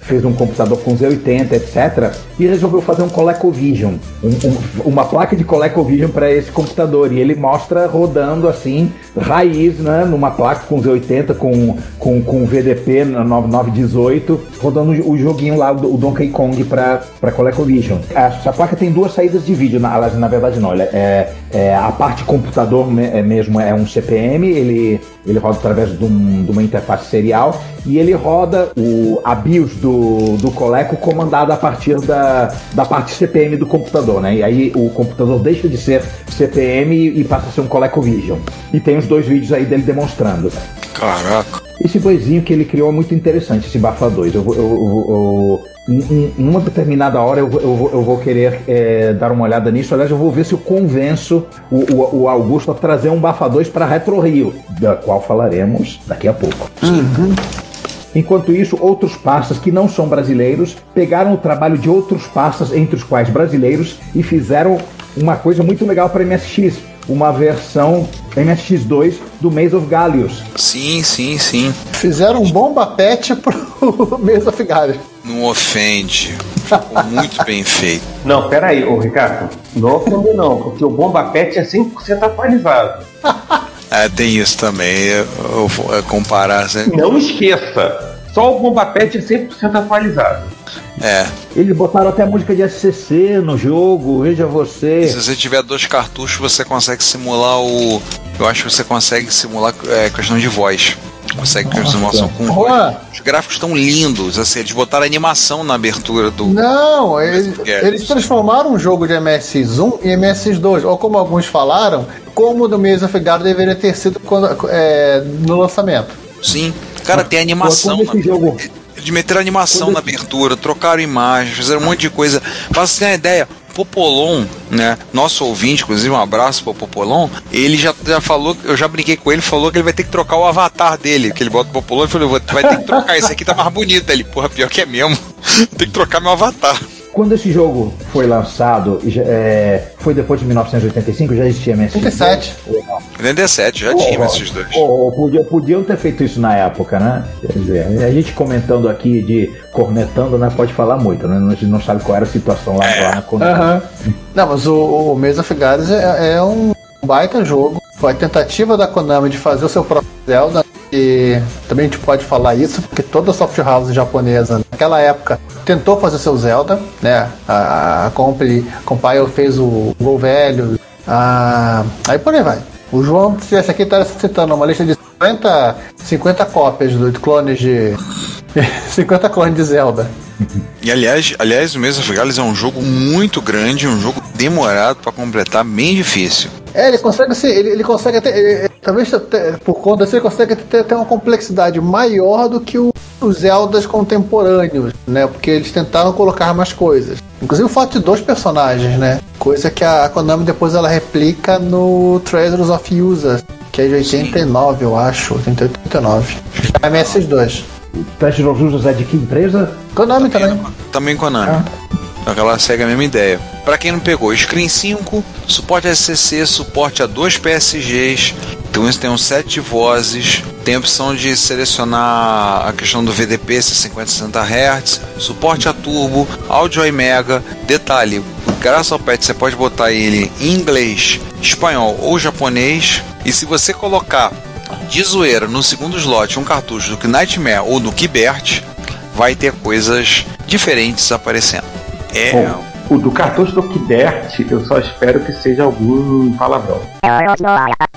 fez um computador com Z80, etc. E resolveu fazer um ColecoVision, um, um, uma placa de ColecoVision para esse computador. E ele mostra rodando assim, raiz, né? Numa placa com Z80, com, com, com VDP 9918, rodando o joguinho lá, o Donkey Kong para ColecoVision. Essa placa tem duas saídas de vídeo, na, na verdade não, é, é, a parte computador é mesmo é um CPM, ele, ele roda através de, um, de uma interface serial e ele roda o, a BIOS do, do Coleco comandada a partir da, da parte CPM do computador, né? E aí o computador deixa de ser CPM e, e passa a ser um ColecoVision. E tem os dois vídeos aí dele demonstrando.
Caraca.
Esse boizinho que ele criou é muito interessante, esse Bafa 2. Eu, eu, eu, em, uma determinada hora eu, eu, eu vou querer é, dar uma olhada nisso. Aliás, eu vou ver se eu convenço o, o, o Augusto a trazer um Bafa 2 para Retro Rio, da qual falaremos daqui a pouco. Uhum. Enquanto isso, outros pastas que não são brasileiros pegaram o trabalho de outros pastas, entre os quais brasileiros, e fizeram uma coisa muito legal para MSX. Uma versão MSX2 do Maze of Gallius.
Sim, sim, sim.
Fizeram um bomba pet pro Maze of Gallius.
Não ofende. Ficou muito bem feito.
Não, peraí, ô Ricardo. Não ofende não, porque o bomba pet é 100% atualizado.
É, tem isso também. Eu, eu, eu comparar. Sempre...
Não esqueça. Só o Bomba Pet é 100% atualizado.
É.
Eles botaram até música de SCC no jogo, veja você.
Se você tiver dois cartuchos, você consegue simular o. Eu acho que você consegue simular é, questão de voz. Consegue simulação com voz. Os gráficos estão lindos, assim, eles botaram animação na abertura do.
Não, eles, eles transformaram um jogo de MSX1 em MSX2, ou como alguns falaram, como o do Maze of God deveria ter sido quando, é, no lançamento.
Sim. Cara, tem animação.
Esse jogo,
de meter animação na abertura, trocaram imagens, fizeram um monte de coisa. Pra você ter uma ideia, Popolon, né? Nosso ouvinte, inclusive, um abraço pro Popolon. Ele já, já falou, eu já brinquei com ele, falou que ele vai ter que trocar o avatar dele. Que ele bota o Popolon e falou: "Vou- vai ter que trocar, esse aqui tá mais bonito. Ele, porra, pior que é mesmo. Tem que trocar meu avatar.
Quando esse jogo foi lançado, é, foi depois de 1985, já existia MSX?
87.
Ou não?
87, já tinha esses dois.
Ou, ou podia- podiam ter feito isso na época, né? Quer dizer, a gente comentando aqui de cornetando, né? Pode falar muito, né? A gente não sabe qual era a situação lá, lá na Konami.
Aham. Não, mas o, o of Gods é, é um baita jogo. Foi a tentativa da Konami de fazer o seu próprio Zelda. E também a gente pode falar isso, porque toda soft house japonesa naquela época tentou fazer seu Zelda, né? A, a Compile, Compile fez o Gol Velho. A, aí por aí vai. O João, se esse aqui está citando uma lista de 50, 50 cópias do clones de. 50 clones de Zelda.
E aliás, aliás, o Mesa Gales é um jogo muito grande, um jogo demorado pra completar, bem difícil.
É, ele consegue ser, ele, ele consegue ter, ele- talvez até por conta disso ele consegue ter, ter uma complexidade maior do que o- os Zeldas contemporâneos, né? Porque eles tentaram colocar mais coisas. Inclusive o fato de dois personagens, né? Coisa que a Konami depois ela replica no Treasures of Users, que é de 89, eu acho, 88, 89. Já é MS2.
O Treasure of Users é de que empresa?
Konami também.
Também Konami. Aquela segue a mesma ideia. Pra quem não pegou, Screen 5, suporte SCC, suporte a dois PSGs, então isso tem um set de vozes, tem a opção de selecionar a questão do VDP 50 60 Hz, suporte a turbo, áudio iMega. Detalhe, graças ao patch você pode botar ele em inglês, espanhol ou japonês, e se você colocar de zoeira no segundo slot um cartucho do Nightmare ou do Kibert, vai ter coisas diferentes aparecendo. É.
Bom, o do cartucho do Kibert, eu só espero que seja algum palavrão.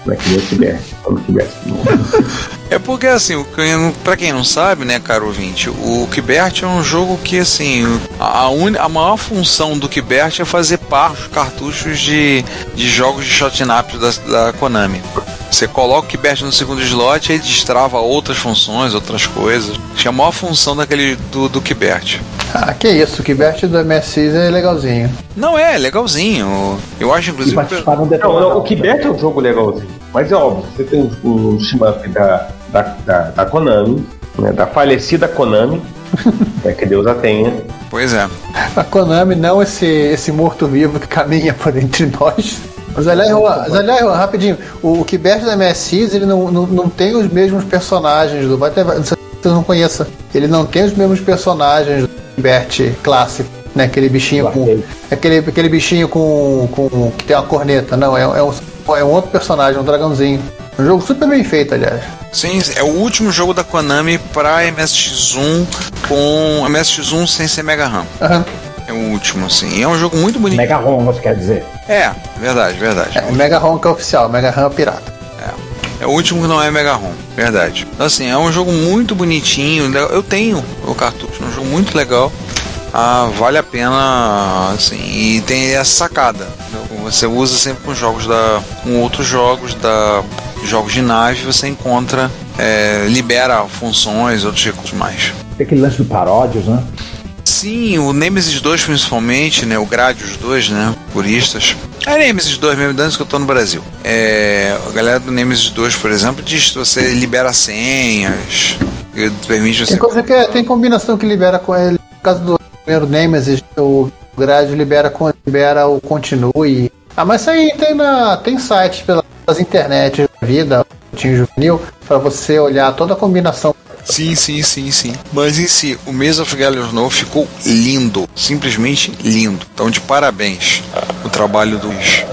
Não é que nem o Kibert.
É porque assim, que- pra quem não sabe, né, caro ouvinte, o Kibert é um jogo que assim, a, uni- a maior função do Kibert é fazer par dos cartuchos de, de jogos de shot'em up da, da Konami. Você coloca o Kibert no segundo slot e ele destrava outras funções, outras coisas. Que a maior função daquele do, do Kibert.
Ah, que isso, o Kibert do MSX é legalzinho.
Não é, legalzinho. Eu acho inclusive.
do
Não, não, o Kibert é um jogo legalzinho. Mas é óbvio, você tem um, um shmup da, da, da, da Konami, né, da falecida Konami, né, que Deus a tenha.
Pois é.
A Konami não esse, esse morto-vivo que caminha por entre nós. Mas aliás, Juan, mas, aliás, Juan, rapidinho, o, o Kibert da MSX ele não, não, não tem os mesmos personagens do. Vai ter, não sei se você não conheça. Ele não tem os mesmos personagens do Kibert clássico. Né, aquele bichinho com. Aquele, aquele bichinho com, com. que tem uma corneta. Não, é, é, um, é um outro personagem, um dragãozinho. Um jogo super bem feito, aliás.
Sim, é o último jogo da Konami pra MSX1 com MSX1 sem ser Mega RAM.
Aham.
É o último, assim. E é um jogo muito bonito.
Mega ROM, você quer dizer?
É, verdade, verdade.
É, Mega ROM que é oficial, Mega RAM é pirata.
É o último que não é Mega ROM, verdade. Então, assim, é um jogo muito bonitinho. Eu tenho o cartucho, é um jogo muito legal. Ah, vale a pena, assim, e tem essa sacada. Você usa sempre com jogos da. com outros jogos da. jogos de nave, você encontra. é, libera funções, outros recursos mais.
Tem aquele lance do paródios, né?
Sim, o Nemesis 2 principalmente, né? O Gradius 2, né? Puristas. É Nemesis 2 mesmo, antes que eu tô no Brasil. É, a galera do Nemesis 2, por exemplo, diz que você libera senhas, permite você.
Tem coisa que é- tem combinação que libera com ele. No caso do primeiro Nemesis, o grade libera, libera o continue. Ah, mas isso aí tem, na, tem sites pelas internet da vida, Juvenil, pra você olhar toda a combinação.
Sim, sim, sim, sim. Mas em si, o Maze of Galleons novo ficou lindo. Simplesmente lindo. Então, de parabéns. O trabalho dos.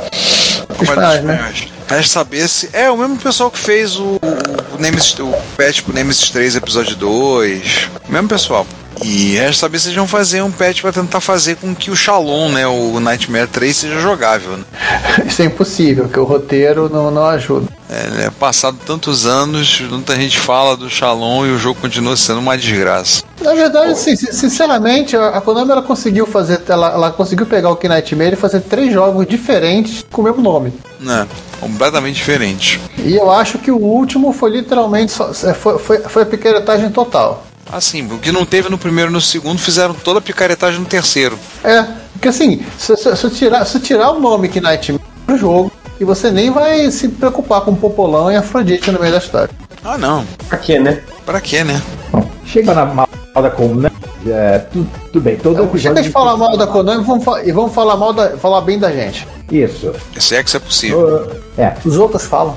Como é
né?
Resta saber se. É o mesmo pessoal que fez o, o, Nemesis, o patch pro Nemesis 3 episódio 2. O mesmo pessoal. E resta saber se eles vão fazer um patch pra tentar fazer com que o Shalom, né? O Nightmare 3 seja jogável. Né?
Isso é impossível, porque o roteiro não, não ajuda.
É, né, passado tantos anos, muita gente fala do Shalom e o jogo continua sendo uma desgraça.
Na verdade, sin- sinceramente, a Konami ela conseguiu fazer. Ela, ela conseguiu pegar o Knightmare e fazer três jogos diferentes com o mesmo nome.
Né? Completamente diferente.
E eu acho que o último foi literalmente. Só, é, foi, foi, foi a picaretagem total.
Assim, o que não teve no primeiro e no segundo, fizeram toda a picaretagem no terceiro.
É, porque assim, se, se, se tirar, se tirar o nome Knight do jogo, e você nem vai se preocupar com o Popolão e Afrodite no meio da história.
Ah, não.
Pra quê, né?
Pra quê, né?
Bom, chega na mal da Konami. É, tu- tudo bem, todo
Então, chega de falar mal da Konami e vamos, fa- e vamos falar mal da, falar bem da gente.
Isso.
Se é que isso é possível.
É,
Os outros falam.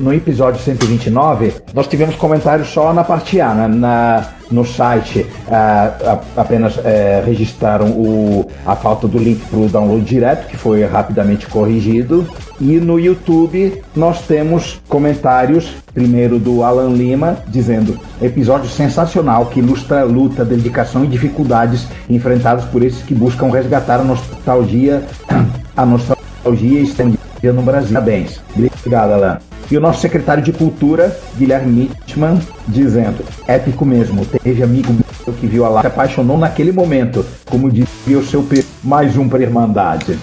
No episódio 129, nós tivemos comentários só na parte A, né? na, no site a- apenas eh, registraram o, a falta do link para o download direto, que foi rapidamente corrigido. E no YouTube nós temos comentários, primeiro do Alan Lima, dizendo episódio sensacional que ilustra a luta, dedicação e dificuldades enfrentadas por esses que buscam resgatar a nostalgia, a nostalgia estendida no Brasil. Parabéns. Obrigado, Alan. E o nosso secretário de Cultura, Guilherme Mitchman, dizendo: épico mesmo. Teve amigo meu que viu a live, se apaixonou naquele momento. Como dizia o seu Pedro, mais um pra Irmandade.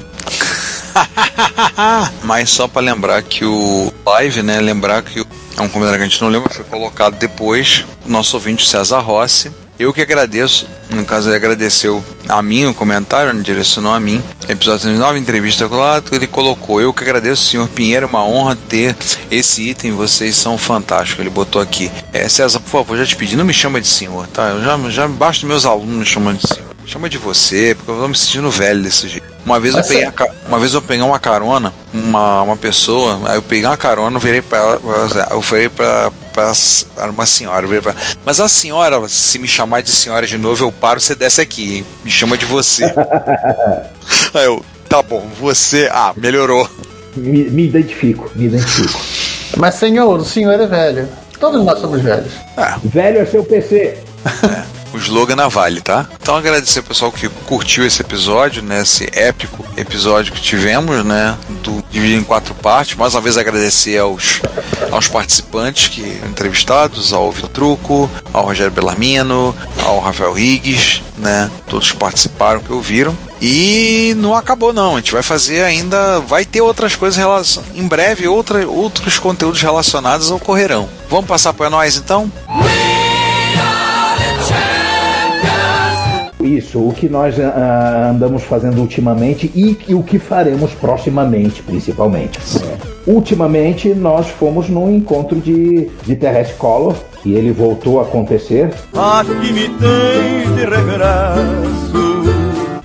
Mas só pra lembrar que o live, né? Lembrar que o- é um comentário que a gente não lembra, foi colocado depois. O nosso ouvinte César Rossi. Eu que agradeço, no caso ele agradeceu a mim o comentário, né, direcionou a mim. Episódio 39, entrevista com o Lato, ele colocou: Eu que agradeço, senhor Pinheiro, é uma honra ter esse item, vocês são fantásticos. Ele botou aqui: é, César, por favor, já te pedi, não me chama de senhor, tá? Eu já, já basta meus alunos me chamando de senhor. Chama de você, porque eu tô me sentindo velho desse jeito. Uma vez eu peguei, a uma vez eu peguei uma carona, uma, uma pessoa, aí eu peguei uma carona, eu virei pra ela, eu falei pra, pra era uma senhora, mas a senhora, se me chamar de senhora de novo, eu paro, você desce aqui, hein? Me chama de você. aí eu, tá bom, você, ah, melhorou.
Me, me identifico, me identifico.
Mas, senhor, o senhor é velho. Todos nós somos velhos.
Velho é seu PC.
O slogan na Vale, tá? Então agradecer ao pessoal que curtiu esse episódio, né? Esse épico episódio que tivemos, né? Do dividido em quatro partes. Mais uma vez agradecer aos, aos participantes que entrevistados, ao Vitor Truco, ao Rogério Bellarmino, ao Rafael Riggs, né? Todos que participaram, que ouviram. E não acabou não, a gente vai fazer ainda, vai ter outras coisas relacion... em breve outra, outros conteúdos relacionados ocorrerão. Vamos passar para nós então?
Isso, o que nós ah, andamos fazendo ultimamente e, e o que faremos proximamente, principalmente. É. Ultimamente, nós fomos num encontro de, de Terrestre Color, que ele voltou a acontecer
Aqui me tens de regresso.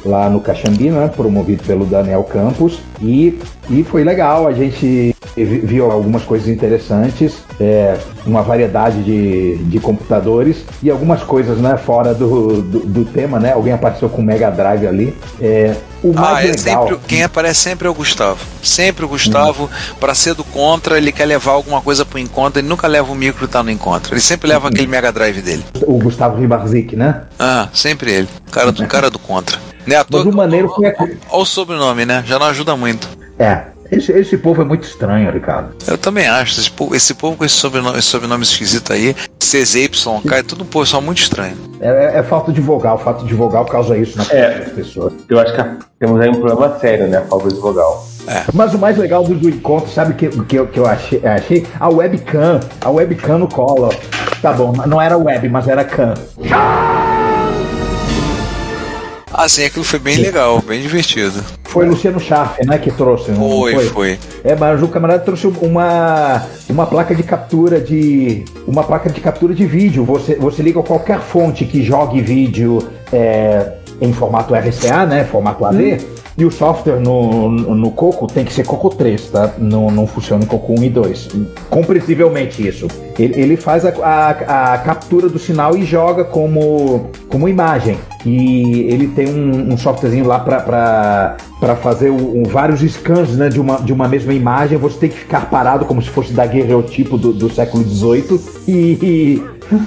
lá no Caxambi, né, promovido pelo Daniel Campos, e, e foi legal, a gente viu algumas coisas interessantes, é, uma variedade de, de computadores e algumas coisas né, fora do, do, do tema, né? Alguém apareceu com Mega Drive ali. É, o mais
Ah,
legal.
sempre, quem aparece sempre é o Gustavo. Sempre o Gustavo, para ser do contra, ele quer levar alguma coisa pro encontro, ele nunca leva o micro e tá no encontro. Ele sempre leva aquele Mega Drive dele.
O Gustavo Ribarzik, né?
Ah, sempre ele. Cara do, cara do contra. Né,
Mas o maneiro foi.
Olha o sobrenome, né? Já não ajuda muito.
É, esse, esse povo é muito estranho, Ricardo.
Eu também acho. Esse povo, esse povo com esse sobrenome, esse sobrenome esquisito aí, CZYK, é tudo um pessoal muito estranho.
É, é falta de vogal, falta de vogal causa isso na
É.
das pessoas.
Eu acho que temos aí um problema sério, né? A falta de vogal.
Mas o mais legal do, do encontro, sabe o que, que, eu- que eu achei, achei? A webcam. A webcam no colo. Tá bom, não era web, mas era cam.
Assim, aquilo foi bem legal, bem divertido.
Foi Luciano Schaff, né, que trouxe. não
Foi, foi.
É, mas o camarada trouxe uma, uma placa de captura de. Uma placa de captura de vídeo. Você, você liga qualquer fonte que jogue vídeo é, em formato RCA, né? Formato AV. E o software no, no, Coco tem que ser Coco 3, tá? Não, não funciona em Coco 1 e 2. Compreensivelmente isso. Ele, ele faz a, a, a captura do sinal e joga como, como imagem. E ele tem um, um softwarezinho lá para fazer vários scans né, de, uma, de uma mesma imagem. Você tem que ficar parado como se fosse daguerreotipo do, do século XVIII e, e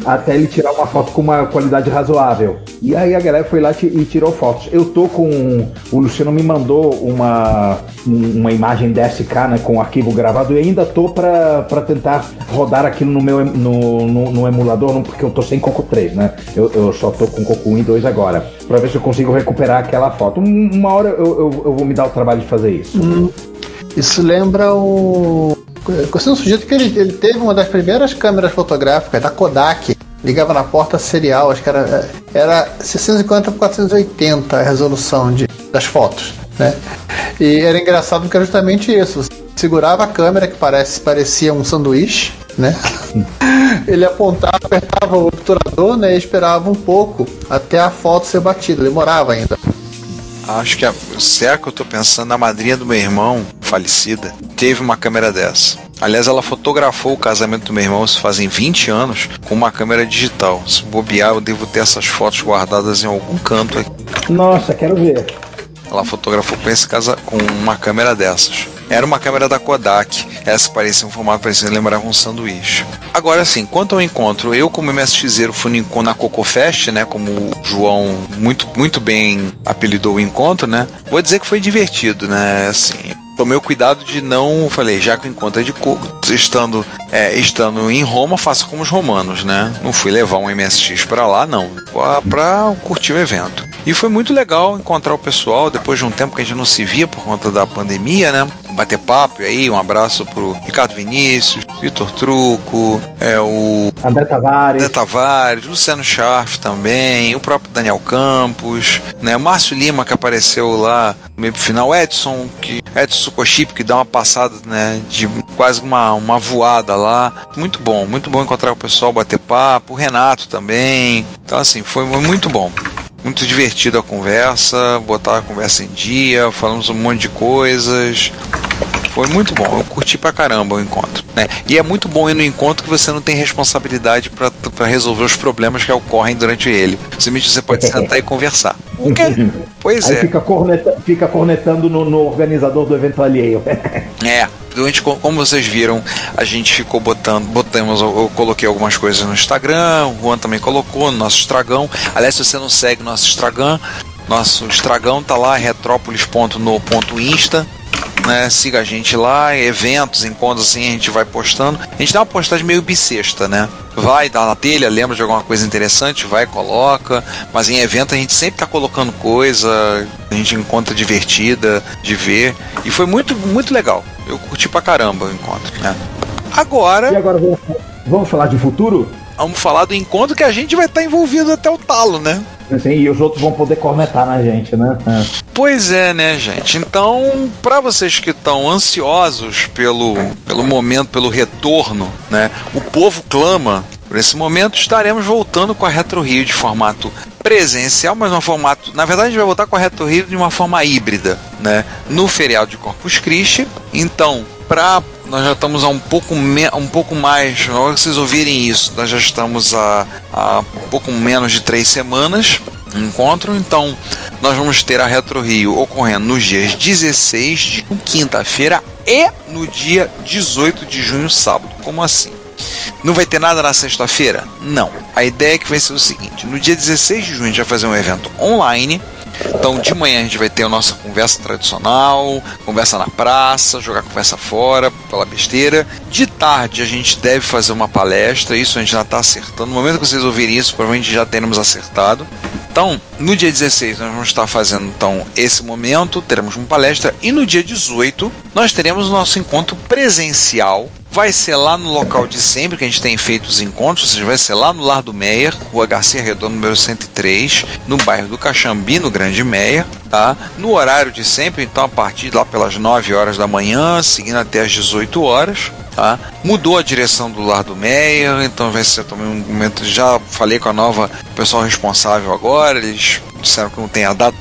até ele tirar uma foto com uma qualidade razoável. E aí a galera foi lá e tirou fotos. Eu tô com. O Luciano me mandou uma, um- uma imagem DSK né, com arquivo gravado e ainda tô para tentar rodar aquilo no meu no, no, no emulador, não, porque eu tô sem Coco 3, né? Eu, eu só tô com Coco 1 e 2 agora. Pra ver se eu consigo recuperar aquela foto. Um- Uma hora eu, eu, eu vou me dar o trabalho de fazer isso.
Isso lembra o Conheci um sujeito que ele, ele teve uma das primeiras câmeras fotográficas da Kodak. Ligava na porta serial, acho que era, era 650 por 480 a resolução de, das fotos. Né? E era engraçado porque era justamente isso. Você segurava a câmera que parece, parecia um sanduíche, né? Ele apontava, apertava o obturador, né? E esperava um pouco até a foto ser batida. Demorava ainda.
Acho que a, se é que eu tô pensando, a madrinha do meu irmão, falecida, teve uma câmera dessa. Aliás, ela fotografou o casamento do meu irmão, isso fazem 20 anos, com uma câmera digital. Se bobear, eu devo ter essas fotos guardadas em algum canto aqui.
Nossa, quero ver.
Ela fotografou com esse casa com uma câmera dessas. Era uma câmera da Kodak. Essa parecia um formato parecido, lembrava um sanduíche. Agora sim, quanto ao encontro, eu como MSXero fui na CocoFest, né, como o João muito, muito bem apelidou o encontro, né, vou dizer que foi divertido, né, assim, tomei o cuidado de não, falei, já que o encontro é de co- estando, é, estando em Roma, faça como os romanos, né? Não fui levar um MSX pra lá, não, pra curtir o evento. E foi muito legal encontrar o pessoal depois de um tempo que a gente não se via por conta da pandemia, né? Bater papo e aí, um abraço pro Ricardo Vinícius, Vitor Truco, é o
André Tavares.
André Tavares, Luciano Scharf também, o próprio Daniel Campos, né? O Márcio Lima que apareceu lá no meio final, Edson, que Edson Sukoship, que dá uma passada, né? De quase uma, uma voada lá. Muito bom, muito bom encontrar o pessoal, bater papo, o Renato também. Então, assim, foi muito bom. Muito divertida a conversa, botar a conversa em dia, falamos um monte de coisas. Foi muito bom, eu curti pra caramba o encontro. Né? E é muito bom ir no encontro que você não tem responsabilidade pra resolver os problemas que ocorrem durante ele. Simplesmente você pode sentar e conversar. O quê? Pois
Aí
é.
fica, corneta, fica cornetando no, no organizador do evento alheio.
É, durante, co- como vocês viram, a gente ficou botando, botamos, eu, coloquei algumas coisas no Instagram, o Juan também colocou no nosso Estragão. Aliás, se você não segue o nosso Estragão, nosso Estragão tá lá, retrópolis.no.insta. Né, siga a gente lá, eventos, encontros assim, a gente vai postando. A gente dá uma postagem meio bissexta, né? Vai, dá na telha, lembra de alguma coisa interessante, vai, coloca. Mas em evento a gente sempre tá colocando coisa, a gente encontra divertida de ver. E foi muito, muito legal. Eu curti pra caramba o encontro, né? Agora,
E agora vamos, vamos falar de futuro?
vamos falar do encontro que a gente vai estar envolvido até o talo, né?
Assim, e os outros vão poder cornetar na gente, né? É.
Pois é, né, gente? Então, para vocês que estão ansiosos pelo, pelo momento, pelo retorno, né? O povo clama por esse momento. Estaremos voltando com a Retro Rio de formato presencial, mas um formato. Na verdade, a gente vai voltar com a Retro Rio de uma forma híbrida, né? No feriado de Corpus Christi. Então, para nós já estamos a um pouco, me, um pouco mais, na hora que vocês ouvirem isso, nós já estamos a, a um pouco menos de três semanas no encontro, então nós vamos ter a Retro Rio ocorrendo nos dias 16 de quinta-feira e no dia 18 de junho, sábado. Como assim? Não vai ter nada na sexta-feira? Não. A ideia é que vai ser o seguinte: no dia 16 de junho a gente vai fazer um evento online. Então, de manhã a gente vai ter a nossa conversa tradicional, conversa na praça, jogar conversa fora, pela besteira. De tarde a gente deve fazer uma palestra, isso a gente já está acertando. No momento que vocês ouvirem isso, provavelmente já teremos acertado. Então, no dia 16 nós vamos estar fazendo então esse momento, teremos uma palestra e no dia 18 nós teremos o nosso encontro presencial. Vai ser lá no local de sempre que a gente tem feito os encontros, ou seja, vai ser lá no Lar do Meyer, Rua Garcia Redondo, número 103, no bairro do Caxambi, no Grande Meyer, tá? No horário de sempre, então a partir de lá pelas 9 horas da manhã, seguindo até as 18 horas, tá? Mudou a direção do Lar do Meyer, então vai ser também um momento. Já falei com a nova pessoal responsável agora, eles disseram que não tem a data.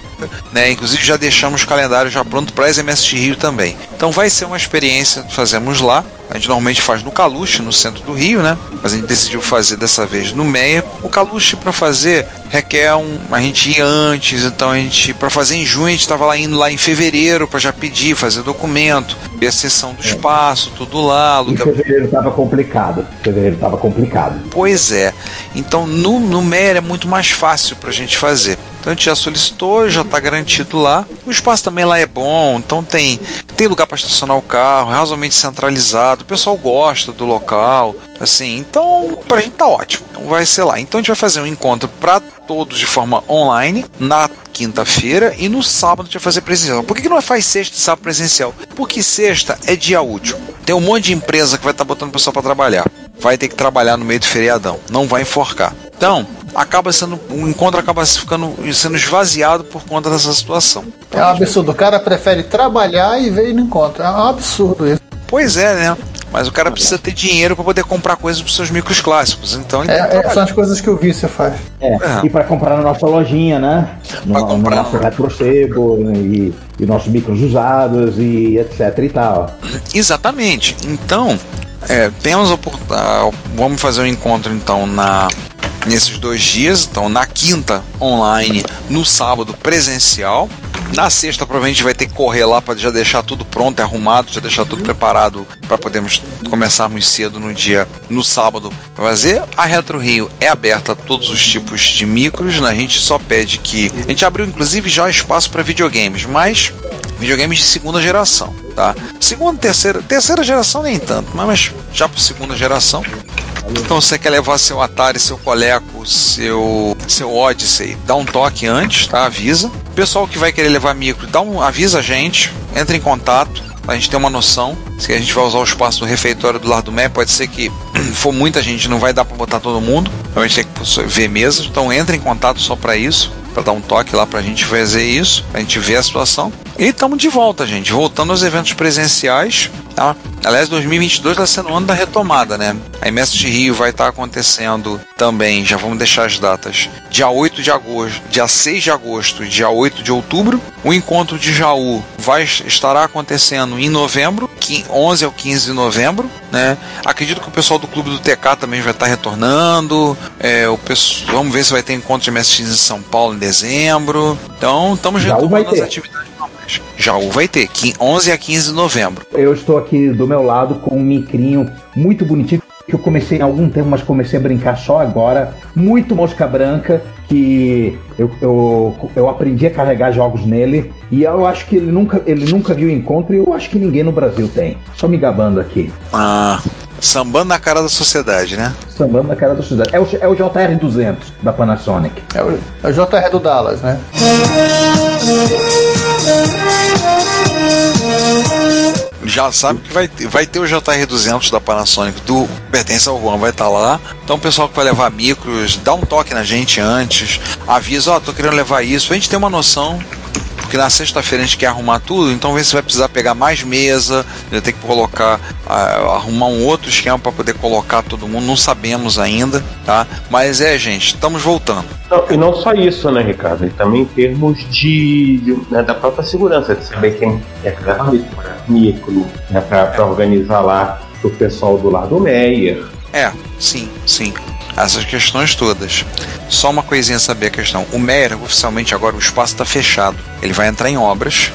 Né? Inclusive já deixamos o calendário já pronto para as MST Rio também. Então vai ser uma experiência que fazemos lá. A gente normalmente faz no Caluche, no centro do Rio, né? Mas a gente decidiu fazer dessa vez no Meia. O Caluche para fazer requer um, a gente ir antes, então a gente para fazer em junho a gente estava lá indo lá em fevereiro para já pedir, fazer documento, ver a sessão do espaço, tudo lá,
Em
alugar
fevereiro tava complicado. Fevereiro tava complicado.
Pois é. Então no, no Mer é muito mais fácil para a gente fazer. Então a gente já solicitou, já está garantido lá. O espaço também lá é bom, então tem, tem lugar para estacionar o carro, é razoavelmente centralizado. O pessoal gosta do local, assim. Então para a gente tá ótimo. Então vai ser lá. Então a gente vai fazer um encontro para todos de forma online na quinta-feira e no sábado a gente vai fazer presencial. Por que, que não faz sexta e sábado presencial? Porque sexta é dia útil. Tem um monte de empresa que vai estar botando o pessoal para trabalhar. Vai ter que trabalhar no meio do feriadão. Não vai enforcar. Então, acaba sendo. O encontro acaba ficando sendo esvaziado por conta dessa situação.
É um absurdo. O cara prefere trabalhar e ver no encontro. É um absurdo isso.
Pois é, né? Mas o cara precisa ter dinheiro para poder comprar coisas para seus micros clássicos. Então ele tem que
É, é, são as coisas que o vício faz.
É,
É.
E para comprar na nossa lojinha, né? No, no
comprar.
nosso retrocebo e, e nossos micros usados e etc e tal.
Exatamente. Então, é, temos a opor- a- vamos fazer um encontro então na nesses dois dias, então na quinta online, no sábado presencial. Na sexta provavelmente vai ter que correr lá para já deixar tudo pronto, arrumado, já deixar tudo preparado para podermos começarmos cedo no dia no sábado pra fazer. A Retro Rio é aberta a todos os tipos de micros, né? a gente só pede que a gente abriu inclusive já espaço para videogames, mas videogames de segunda geração, tá? Segunda, terceira, terceira geração nem tanto, mas já para segunda geração. Então você quer levar seu Atari, seu Coleco, seu seu Odyssey, dá um toque antes, tá? Avisa. Pessoal que vai querer levar micro, dá um, avisa a gente, entra em contato. A gente tem uma noção se a gente vai usar o espaço do refeitório do Lar do Mé, pode ser que for muita gente, não vai dar para botar todo mundo. Então a gente tem que ver mesas. Então entra em contato só para isso, para dar um toque lá pra gente fazer isso, pra gente ver a situação. E estamos de volta, gente, voltando aos eventos presenciais. Tá? Aliás, 2022 está sendo o ano da retomada, né? A MS de Rio vai estar acontecendo também, já vamos deixar as datas. Dia 8 de agosto, dia 6 de agosto e dia 8 de outubro. O encontro de Jaú vai estará acontecendo em novembro, 15 11 ao 15 de novembro, né? Acredito que o pessoal do Clube do TK também vai estar retornando. É, o pessoal, vamos ver se vai ter encontro de MSX em São Paulo em dezembro. Então, estamos retomando as atividades. Jaú vai ter, qui- 11 a 15 de novembro.
Eu estou aqui do meu lado com um micrinho muito bonitinho que eu comecei há algum tempo, mas comecei a brincar só agora. Muito mosca branca, que eu, eu, eu aprendi a carregar jogos nele. E eu acho que ele nunca, ele nunca viu encontro e eu acho que ninguém no Brasil tem. Só me gabando aqui.
Ah, sambando na cara da sociedade, né?
Sambando na cara da cidade. É o, é o JR200 da Panasonic.
É o, é o JR do Dallas, né?
Já sabe que vai, ter- vai ter o JR200 da Panasonic do pertence ao Juan, vai estar lá. Então o pessoal que vai levar micros, dá um toque na gente antes, avisa, ó, tô querendo levar isso, pra gente ter uma noção. Porque na sexta-feira a gente quer arrumar tudo, então vê se vai precisar pegar mais mesa, vai ter que colocar, ah, arrumar um outro esquema para poder colocar todo mundo, não sabemos ainda, tá? Mas é, gente, estamos voltando.
Não, e não só isso, né, Ricardo? E também em termos de, de- né, da própria segurança, de saber quem é que leva micro, né, para organizar lá o pessoal do lado do Meyer.
É, sim, sim. Essas questões todas. Só uma coisinha saber a questão. O Meyer, oficialmente agora, o espaço está fechado. Ele vai entrar em obras.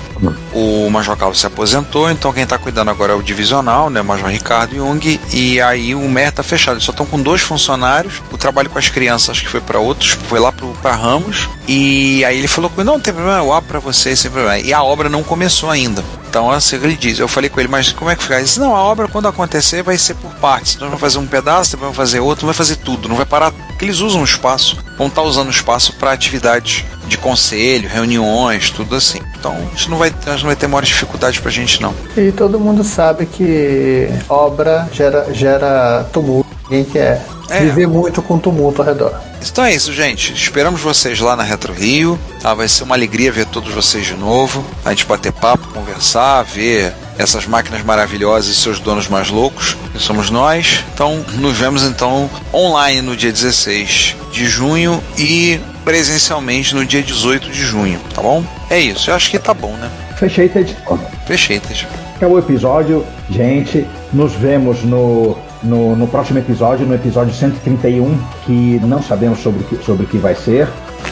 O Major Carlos se aposentou, então quem está cuidando agora é o divisional, né? O Major Ricardo Jung. E aí o Meyer está fechado. Eles só estão com dois funcionários. O trabalho com as crianças acho que foi para outros, foi lá para Ramos. E aí ele falou comigo: não, tem problema, eu abro para vocês, sem problema. E a obra não começou ainda. Então, assim, ele diz, eu falei com ele, mas como é que fica? Ele disse, não, a obra quando acontecer vai ser por partes. Então, vamos fazer um pedaço, depois vamos fazer outro, vai fazer tudo, não vai parar, porque eles usam o espaço, vão estar usando o espaço para atividades de conselho, reuniões, tudo assim. Então, a gente não vai, a não vai ter maior dificuldade pra gente, não.
E todo mundo sabe que obra gera, gera tumulto. Ninguém quer
É.
viver muito com tumulto ao redor.
Então é isso, gente. Esperamos vocês lá na Retro Rio. Tá? Vai ser uma alegria ver todos vocês de novo. A gente bater papo, conversar, ver essas máquinas maravilhosas e seus donos mais loucos, que somos nós. Então, nos vemos então online no dia 16 de junho e presencialmente no dia 18 de junho, tá bom? É isso, eu acho que tá bom, né?
Fechei, Ted.
Fechei, Teixeira.
Acabou o episódio, gente. Nos vemos no, no, no próximo episódio, no episódio 131, que não sabemos sobre, o que- sobre o que vai ser.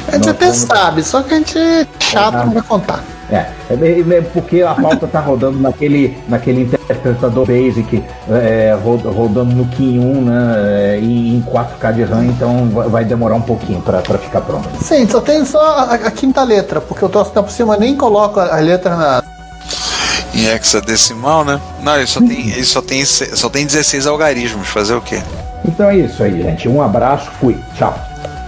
A gente
Nós
até
vamos-
sabe, só que a gente é chato, não vai contar.
É, é bem porque a pauta tá rodando naquele, naquele interpretador basic, é, ro- rodando no Kim 1, né, é, e em 4K de RAM, então vai- demorar um pouquinho pra pra ficar pronto.
Sim, só tem só a, a quinta letra, porque o troço tá por cima, nem coloco a, a letra na.
Em hexadecimal, né? Não, ele só tem, ele só tem, só tem 16 algarismos. Fazer o quê?
Então é isso aí, gente. Um abraço, fui. Tchau.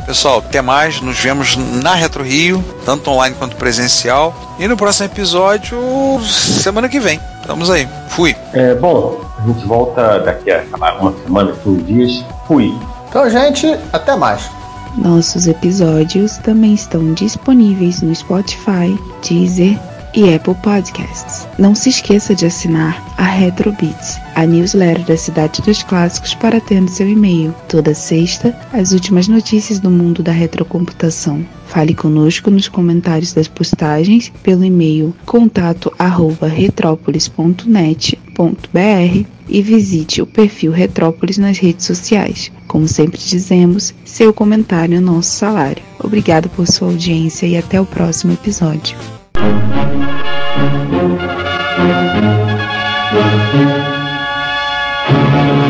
Pessoal, até mais. Nos vemos na Retro Rio, tanto online quanto presencial. E no próximo episódio, semana que vem. Estamos aí. Fui.
É, bom, a gente volta daqui a uma semana, 15 dias. Fui.
Então, gente, até mais.
Nossos episódios também estão disponíveis no Spotify, Deezer e Apple Podcasts. Não se esqueça de assinar a Retrobits, a newsletter da Cidade dos Clássicos para ter no seu e-mail. Toda sexta, as últimas notícias do mundo da retrocomputação. Fale conosco nos comentários das postagens pelo e-mail contato@retropolis.net.br e visite o perfil Retrópolis nas redes sociais. Como sempre dizemos, seu comentário é nosso salário. Obrigado por sua audiência e até o próximo episódio. Thank you.